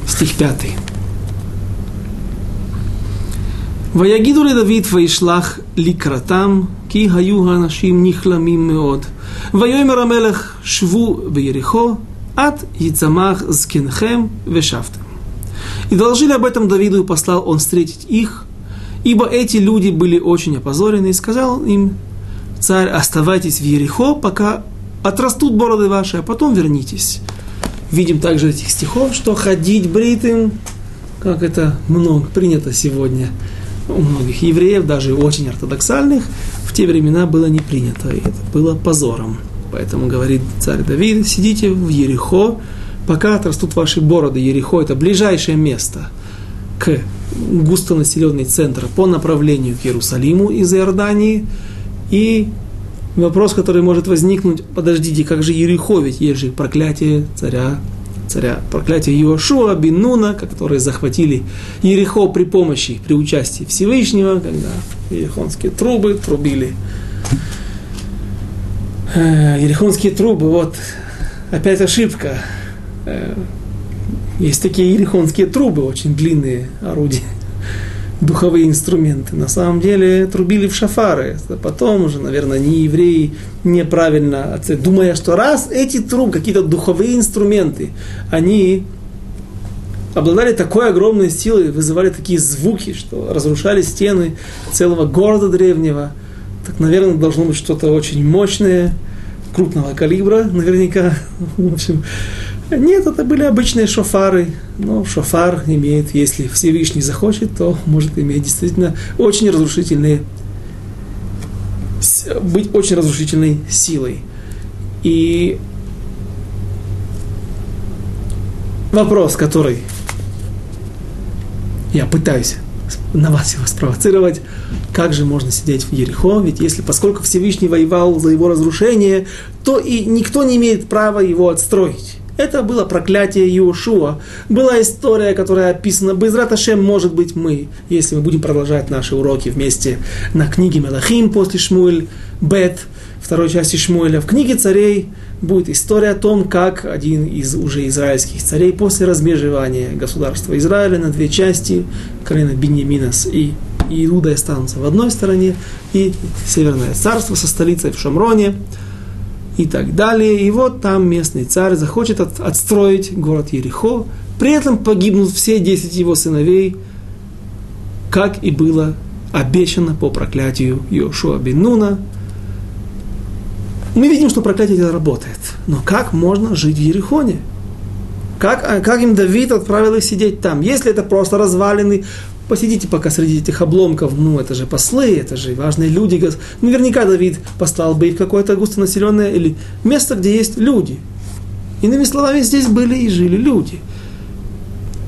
Стих пятый. Ваягиду ли Давид ваишлах לקראתם, כי היו האנשים נכלמים מאוד. ויאמר המלך, שבו ביריחו, עד יצמח זקנכם ושבתם. И доложили об этом Давиду, и послал он встретить их, ибо эти люди были очень опозорены, и сказал им, царь, оставайтесь в Ерехо, пока отрастут бороды ваши, а потом вернитесь. Видим также этих стихов, что ходить бритым, как это много принято сегодня – у многих евреев, даже очень ортодоксальных, в те времена было не принято, и это было позором. Поэтому говорит царь Давид, сидите в Ерехо, пока отрастут ваши бороды. Ерехо – это ближайшее место к густонаселенный центр по направлению к Иерусалиму из Иордании. И вопрос, который может возникнуть, подождите, как же Ерехо, ведь есть же проклятие царя царя, проклятие Иошуа, Бинуна, которые захватили Ерехо при помощи, при участии Всевышнего, когда ерехонские трубы трубили. Э, ерехонские трубы, вот, опять ошибка. Э, есть такие ерехонские трубы, очень длинные орудия духовые инструменты. На самом деле трубили в шафары. Потом уже, наверное, не евреи неправильно думая, что раз эти трубы, какие-то духовые инструменты, они обладали такой огромной силой, вызывали такие звуки, что разрушали стены целого города древнего. Так, наверное, должно быть что-то очень мощное, крупного калибра, наверняка. [laughs] В общем, нет, это были обычные шофары. Но шофар имеет, если Всевышний захочет, то может иметь действительно очень разрушительные, быть очень разрушительной силой. И вопрос, который я пытаюсь на вас его спровоцировать, как же можно сидеть в Ерехо, ведь если, поскольку Всевышний воевал за его разрушение, то и никто не имеет права его отстроить. Это было проклятие Иошуа. Была история, которая описана. Безрат Ашем, может быть, мы, если мы будем продолжать наши уроки вместе на книге Мелахим после Шмуэль, Бет, второй части Шмуэля. В книге царей будет история о том, как один из уже израильских царей после размежевания государства Израиля на две части, колено Беньяминас и Иуда останутся в одной стороне, и Северное царство со столицей в Шамроне – и так далее. И вот там местный царь захочет от, отстроить город Ерехо, при этом погибнут все десять его сыновей, как и было обещано по проклятию Йошуа бен Нуна. Мы видим, что проклятие это работает. Но как можно жить в Ерехоне? Как, а, как им Давид отправил их сидеть там? Если это просто развалины, посидите пока среди этих обломков, ну это же послы, это же важные люди. Наверняка Давид послал бы их в какое-то густонаселенное или место, где есть люди. Иными словами, здесь были и жили люди.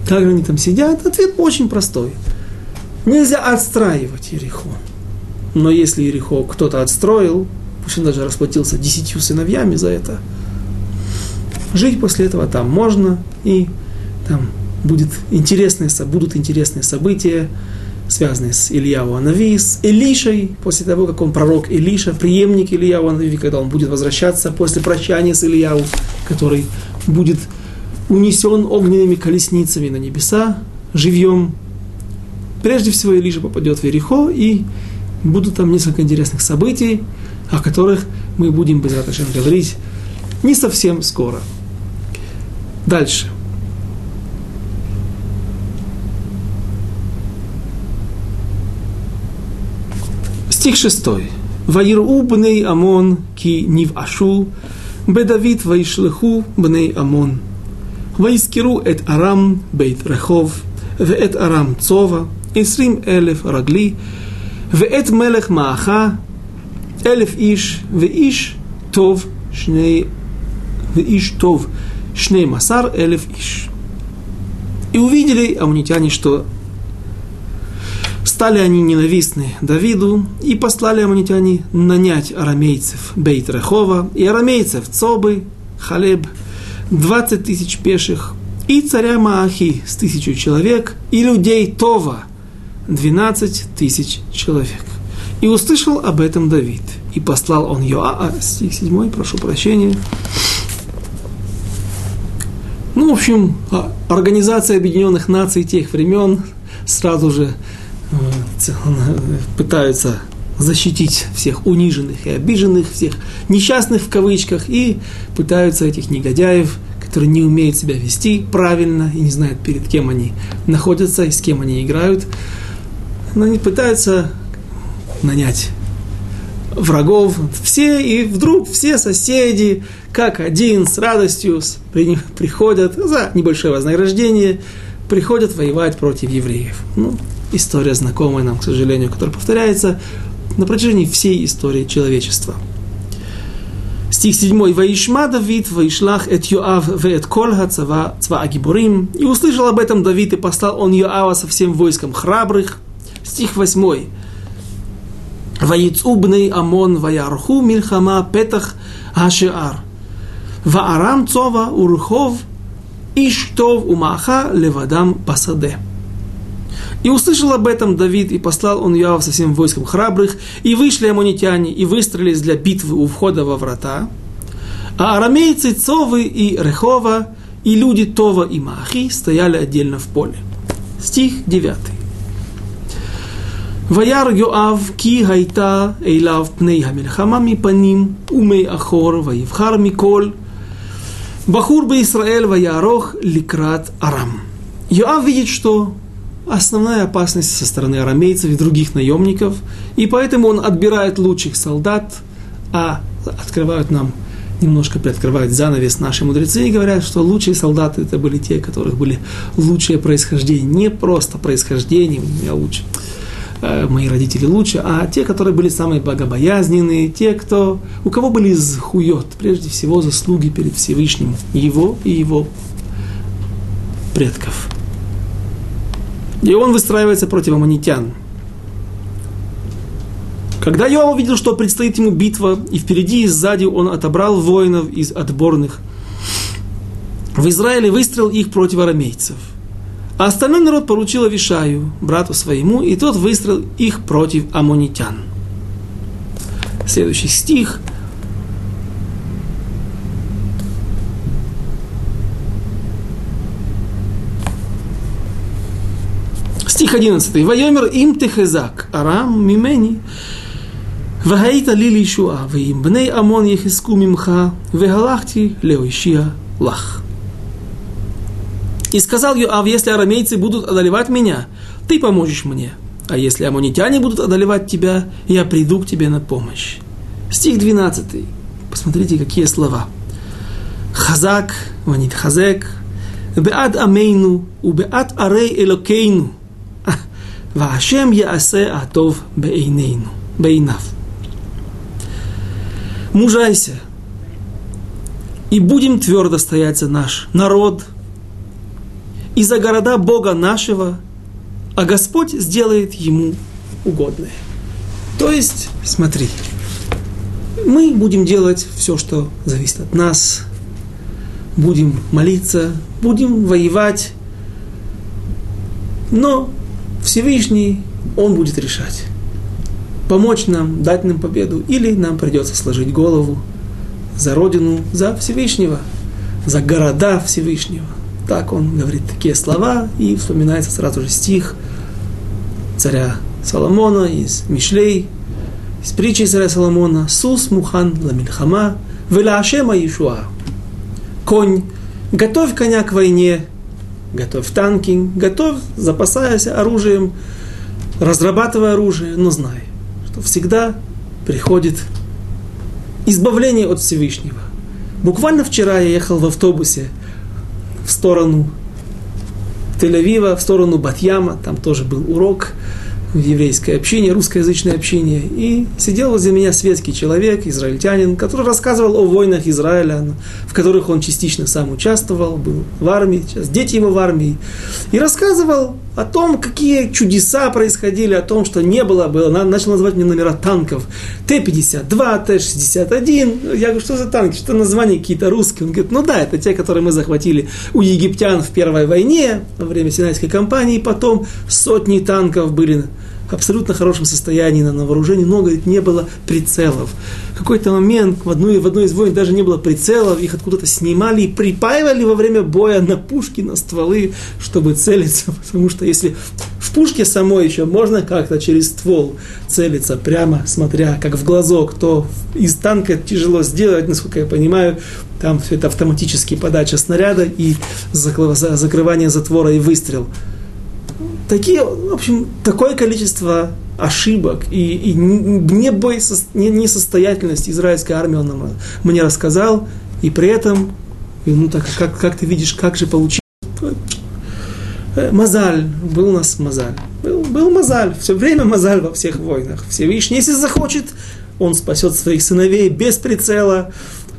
Как же они там сидят? Ответ очень простой. Нельзя отстраивать Ерехо. Но если Ерехо кто-то отстроил, пусть он даже расплатился десятью сыновьями за это, жить после этого там можно, и там будет интересные, будут интересные события, связанные с Ильяу Анави, с Илишей, после того, как он пророк Илиша, преемник Ильяу Анави, когда он будет возвращаться после прощания с Ильяу, который будет унесен огненными колесницами на небеса, живьем. Прежде всего Илиша попадет в Ерехо, и будут там несколько интересных событий, о которых мы будем, без говорить не совсем скоро. Дальше. Стих 6. ויראו בני עמון כי נבאשו, בדוד וישלחו בני עמון. ויזכרו את ארם בית רחוב, ואת ארם צובע, עשרים אלף רגלי, ואת מלך מעכה, אלף איש, ואיש טוב שני, ואיש טוב шней масар элев иш. И увидели амунитяне, что Стали они ненавистны Давиду, и послали аммонитяне нанять арамейцев Бейт Рехова и арамейцев Цобы, Халеб, 20 тысяч пеших, и царя Маахи с тысячу человек, и людей Това, 12 тысяч человек. И услышал об этом Давид. И послал он Йоа, стих 7, прошу прощения. Ну, в общем, а, Организация Объединенных Наций тех времен сразу же пытаются защитить всех униженных и обиженных, всех несчастных в кавычках, и пытаются этих негодяев, которые не умеют себя вести правильно и не знают, перед кем они находятся и с кем они играют, но они пытаются нанять врагов, все, и вдруг все соседи, как один, с радостью приходят за небольшое вознаграждение, приходят воевать против евреев. Ну, история знакомая нам, к сожалению, которая повторяется на протяжении всей истории человечества. Стих 7. «Ваишма Давид, ваишлах эт Йоав, веэт кол цава, цва агибурим». И услышал об этом Давид, и послал он Йоава со всем войском храбрых. Стих 8. «Ваицу бней Амон, ваярху мильхама петах ашиар. Ваарам цова урхов, иштов умаха левадам пасаде». И услышал об этом Давид, и послал он Иоав со всем войском храбрых, и вышли амонитяне, и выстроились для битвы у входа во врата. А арамейцы Цовы и Рехова, и люди Това и Махи стояли отдельно в поле. Стих 9. וירא יואב כי הייתה אליו פני המלחמה מפנים ומאחור ויבחר מכל בחור בישראל ויערוך לקראת ארם. Йоав видит, что основная опасность со стороны арамейцев и других наемников, и поэтому он отбирает лучших солдат, а открывают нам, немножко приоткрывают занавес наши мудрецы и говорят, что лучшие солдаты это были те, которых были лучшее происхождение, не просто происхождение, у меня лучше, э, мои родители лучше, а те, которые были самые богобоязненные, те, кто, у кого были хует, прежде всего заслуги перед Всевышним, его и его предков. И он выстраивается против аммонитян. Когда Йоав увидел, что предстоит ему битва, и впереди и сзади он отобрал воинов из отборных, в Израиле выстрелил их против арамейцев. А остальной народ поручил Авишаю, брату своему, и тот выстрелил их против аммонитян. Следующий стих – Стих 11. Вайомер им техезак, арам мимени, והיית לי לישועה, ועם בני עמון יחזקו ממך, והלכתי להושיע לך. И сказал Йоав, если арамейцы будут одолевать меня, ты поможешь мне. А если аммонитяне будут одолевать тебя, я приду к тебе на помощь. Стих 12. Посмотрите, какие слова. Хазак, ванит хазек, беат амейну, убеат арей элокейну. והשם יעשה הטוב בעינינו, בעיניו. Мужайся, и будем твердо стоять за наш народ и за города Бога нашего, а Господь сделает ему угодное. То есть, смотри, мы будем делать все, что зависит от нас, будем молиться, будем воевать, но Всевышний, Он будет решать. Помочь нам, дать нам победу, или нам придется сложить голову за Родину, за Всевышнего, за города Всевышнего. Так он говорит такие слова, и вспоминается сразу же стих царя Соломона из Мишлей, из притчи царя Соломона, «Сус мухан ламильхама, велашема Ишуа». Конь, готовь коня к войне, готовь танки, готовь, запасаясь оружием, разрабатывая оружие, но знай, что всегда приходит избавление от Всевышнего. Буквально вчера я ехал в автобусе в сторону Тель-Авива, в сторону Батьяма, там тоже был урок – еврейское общение, русскоязычное общение. И сидел возле меня светский человек, израильтянин, который рассказывал о войнах Израиля, в которых он частично сам участвовал, был в армии, сейчас дети его в армии. И рассказывал о том, какие чудеса происходили, о том, что не было, было. Начал называть мне номера танков. Т-52, Т-61. Я говорю, что за танки, что названия какие-то русские. Он говорит, ну да, это те, которые мы захватили у египтян в Первой войне, во время Синайской кампании. Потом сотни танков были абсолютно хорошем состоянии на, вооружении, но, говорит, не было прицелов. В какой-то момент в одной, в одной из войн даже не было прицелов, их откуда-то снимали и припаивали во время боя на пушки, на стволы, чтобы целиться, [laughs] потому что если в пушке самой еще можно как-то через ствол целиться, прямо смотря как в глазок, то из танка тяжело сделать, насколько я понимаю, там все это автоматически подача снаряда и закрывание затвора и выстрел такие, в общем, такое количество ошибок и, и несостоятельность израильской армии он нам, мне рассказал, и при этом, ну так, как, как ты видишь, как же получилось. Э, мазаль, был у нас мазаль. Был, был мазаль, все время мазаль во всех войнах. Всевышний, если захочет, он спасет своих сыновей без прицела,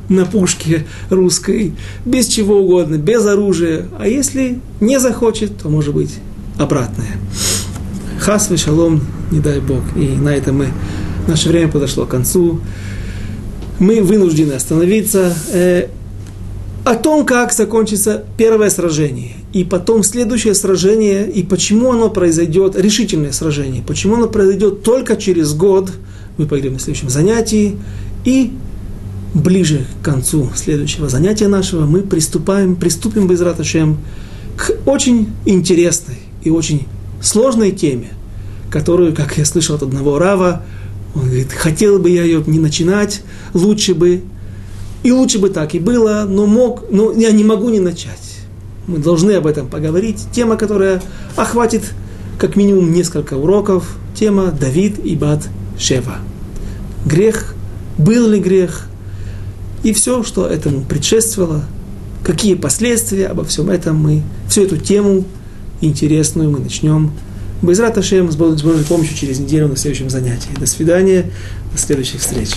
на пушке русской, без чего угодно, без оружия. А если не захочет, то, может быть, обратное. Хас шалом, не дай Бог. И на этом мы, наше время подошло к концу. Мы вынуждены остановиться. Э, о том, как закончится первое сражение, и потом следующее сражение, и почему оно произойдет, решительное сражение, почему оно произойдет только через год, мы поговорим на следующем занятии, и ближе к концу следующего занятия нашего мы приступаем, приступим без раташем к очень интересной и очень сложной теме, которую, как я слышал от одного Рава, он говорит, хотел бы я ее не начинать, лучше бы, и лучше бы так и было, но мог, но я не могу не начать. Мы должны об этом поговорить. Тема, которая охватит как минимум несколько уроков. Тема Давид и Бат Шева. Грех, был ли грех, и все, что этому предшествовало, какие последствия обо всем этом мы, всю эту тему интересную мы начнем Байзрат Ашем с Божьей помощью через неделю на следующем занятии. До свидания, до следующих встреч.